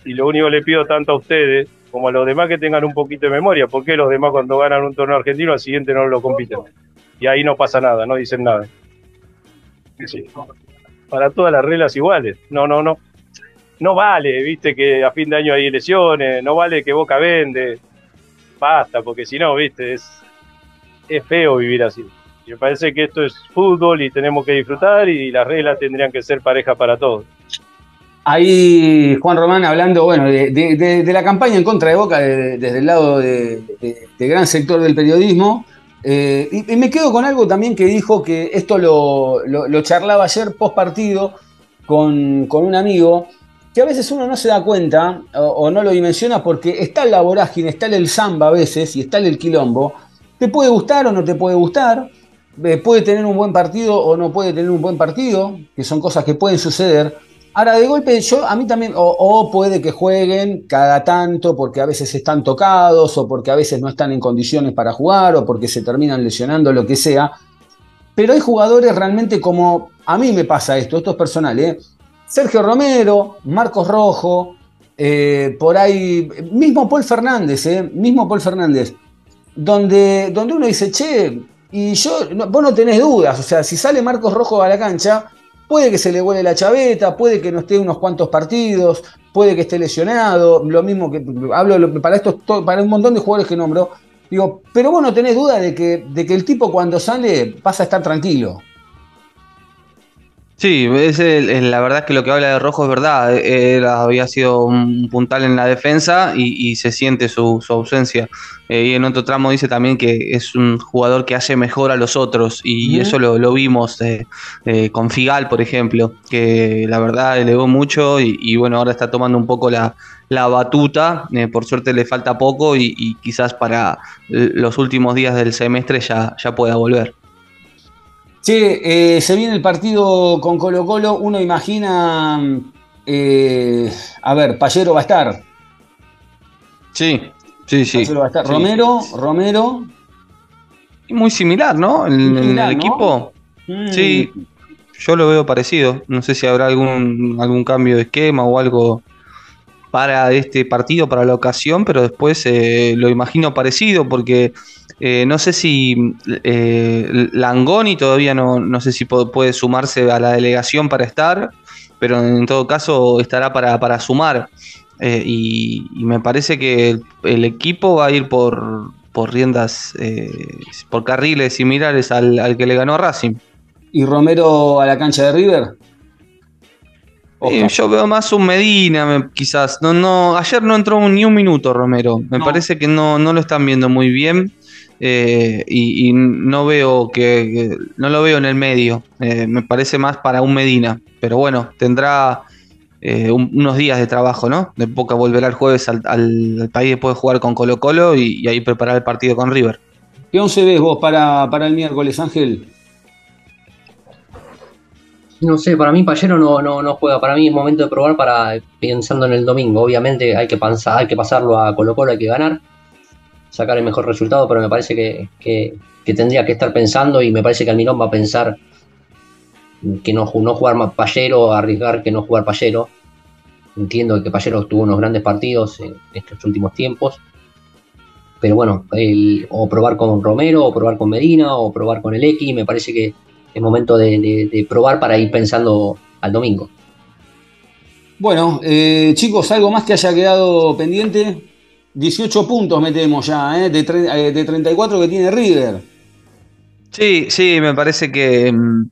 y lo único que le pido tanto a ustedes como a los demás que tengan un poquito de memoria, porque los demás cuando ganan un torneo argentino al siguiente no lo compiten. Y ahí no pasa nada, no dicen nada. Sí. Para todas las reglas iguales. No, no, no. No vale, viste, que a fin de año hay elecciones, no vale que Boca vende. Basta, porque si no, viste, es, es feo vivir así. Me parece que esto es fútbol y tenemos que disfrutar y las reglas tendrían que ser parejas para todos. Ahí Juan Román hablando, bueno, de, de- de- la campaña en contra de Boca de- desde el lado de- de gran sector del periodismo. Eh, y, me quedo con algo también que dijo que esto lo, lo- charlaba ayer post partido con, con un amigo, que a veces uno no se da cuenta o, no lo dimensiona porque está la vorágine, está el samba a veces y está el quilombo. Te puede gustar o no te puede gustar, eh, puede tener un buen partido o no puede tener un buen partido, que son cosas que pueden suceder. Ahora, de golpe, yo a mí también, o, puede que jueguen cada tanto porque a veces están tocados, o porque a veces no están en condiciones para jugar, o porque se terminan lesionando, lo que sea. Pero hay jugadores realmente como, a mí me pasa esto, esto es personal, ¿eh? Sergio Romero, Marcos Rojo, eh, por ahí, mismo Paul Fernández, ¿eh? Mismo Paul Fernández, donde, donde uno dice, che, y yo, no- vos no tenés dudas, o sea, si sale Marcos Rojo a la cancha, puede que se le vuele la chaveta, puede que no esté unos cuantos partidos, puede que esté lesionado, lo mismo que hablo lo- para estos, to- para un montón de jugadores que nombro, digo, pero vos no tenés duda de que, de que el tipo cuando sale pasa a estar tranquilo. Sí, es el- la verdad es que lo que habla de Rojo es verdad. Era- había sido un puntal en la defensa y, y se siente su, su ausencia. Eh, y en otro tramo dice también que es un jugador que hace mejor a los otros y eso lo, lo vimos eh, eh, con Figal, por ejemplo, que la verdad elevó mucho y, y bueno, ahora está tomando un poco la, la batuta. Por suerte le falta poco y, y quizás para los últimos días del semestre ya, ya pueda volver. Che, eh, se viene el partido con Colo Colo, uno imagina, eh, a ver, Pallero va a estar. Sí, sí, sí. Pallero va a estar. Sí. Romero, Romero. Muy similar, ¿no? Similar, el ¿no? equipo. mm, Sí, yo lo veo parecido. No sé si habrá algún, algún cambio de esquema o algo para este partido, para la ocasión, pero después eh, lo imagino parecido porque eh, no sé si eh, Langoni todavía no, no sé si puede sumarse a la delegación para estar, pero en todo caso estará para, para sumar. Eh, y, y me parece que el, el equipo va a ir por, por riendas, eh, por carriles similares al, al que le ganó a Racing. ¿Y Romero a la cancha de River? Eh, yo veo más un Medina, me- quizás. No, no, ayer no entró ni un minuto Romero. Me No. parece que no, no lo están viendo muy bien. Eh, y, y no veo que, que- no lo veo en el medio. Eh, me parece más para un Medina. Pero bueno, tendrá eh, un- unos días de trabajo, ¿no? De poca volverá el jueves al, al- al país después de jugar con Colo Colo y, y ahí preparar el partido con River. ¿Qué once ves vos para, para el miércoles, Ángel? No sé, para mí Pallero no, no, no juega. Para mí es momento de probar para pensando en el domingo. Obviamente hay que, pasar, hay que pasarlo a Colo Colo, hay que ganar, sacar el mejor resultado, pero me parece que, que- tendría que estar pensando y me parece que Almirón va a pensar que no, no jugar más Pallero, arriesgar que no jugar Pallero. Entiendo que Pallero tuvo unos grandes partidos en estos últimos tiempos. Pero bueno, el- o probar con Romero, o probar con Medina, o probar con el X, me parece que es momento de, de- de probar para ir pensando al domingo. Bueno, eh, chicos, algo más que haya quedado pendiente. 18 puntos metemos ya, ¿eh? de, eh, de 34 que tiene River. Sí, sí, me parece que, mm,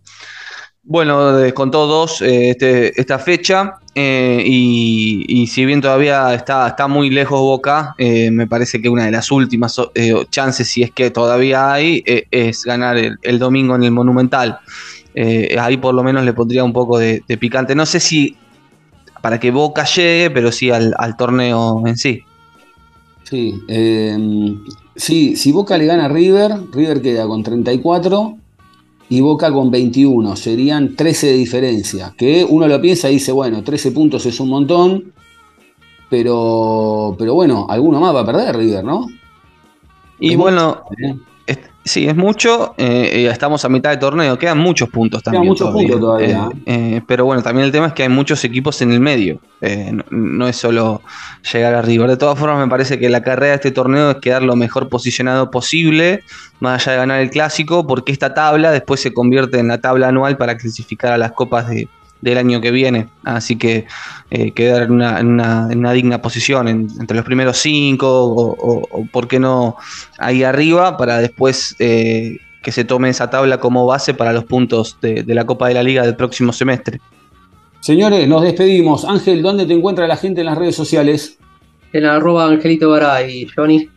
bueno, descontó dos eh, este- esta fecha eh, y, si bien todavía está, está muy lejos Boca, me parece que una de las últimas chances, si es que todavía hay, es ganar el, domingo en el Monumental. Ahí por lo menos le pondría un poco de, picante. No sé si para que Boca llegue, pero sí al torneo en sí. Sí, eh, sí, si Boca le gana a River, River queda con 34 y Boca con 21. Serían 13 de diferencia. Que uno lo piensa y dice, bueno, 13 puntos es un montón, pero, pero bueno, alguno más va a perder River, ¿no? Y bueno, ¿Eh? Sí, es mucho. eh, estamos a mitad de torneo. Quedan muchos puntos también. muchos puntos todavía, Eh, eh, pero bueno, también el tema es que hay muchos equipos en el medio. Eh, no, no es solo llegar a River. De todas formas, me parece que la carrera de este torneo es quedar lo mejor posicionado posible, más allá de ganar el clásico, porque esta tabla después se convierte en la tabla anual para clasificar a las copas de- del año que viene. Así que eh, quedar en una, en una- en una digna posición en- entre los primeros cinco, o, o- o por qué no ahí arriba para después eh, que se tome esa tabla como base para los puntos de, de la Copa de la Liga del próximo semestre. Señores, nos despedimos. Ángel, ¿dónde te encuentra la gente en las redes sociales? En arroba Angelito Garay, Johnny.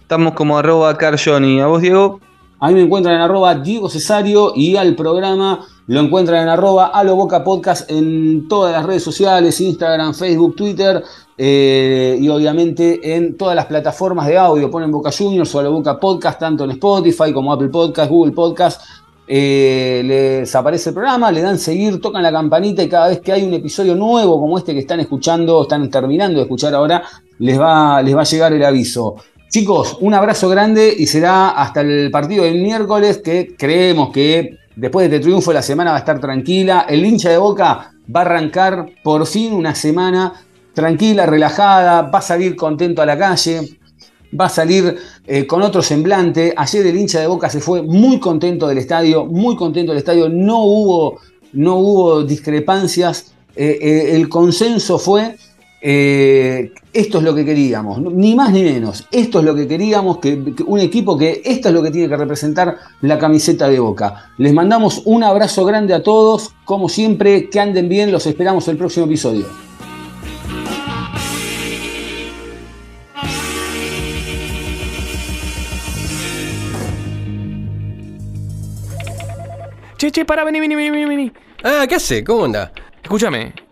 Estamos como arroba Johnny. ¿A vos, Diego? A mí me encuentran en arroba Diego Cesario y al programa lo encuentran en arroba Alo Boca Podcast en todas las redes sociales, Instagram, Facebook, Twitter eh, y obviamente en todas las plataformas de audio. Ponen Boca Juniors o Alo Boca Podcast, tanto en Spotify como Apple Podcast, Google Podcast. Eh, les aparece el programa, le dan seguir, tocan la campanita y cada vez que hay un episodio nuevo como este que están escuchando, están terminando de escuchar ahora, les va, les va a llegar el aviso. Chicos, un abrazo grande y será hasta el partido del miércoles que creemos que después de este triunfo la semana va a estar tranquila. El hincha de Boca va a arrancar por fin una semana tranquila, relajada, va a salir contento a la calle, va a salir eh, con otro semblante. Ayer el hincha de Boca se fue muy contento del estadio, muy contento del estadio. No hubo, no hubo discrepancias. Eh, eh, el consenso fue eh, esto es lo que queríamos, ni más ni menos. Esto es lo que queríamos, que, que un equipo que esto es lo que tiene que representar la camiseta de Boca. Les mandamos un abrazo grande a todos, como siempre, que anden bien, los esperamos el próximo episodio. Che, che, para, vení, vení, vení, vení. Ah, ¿qué hace? ¿Cómo anda? Escúchame.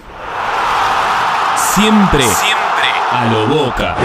Siempre, siempre a lo boca.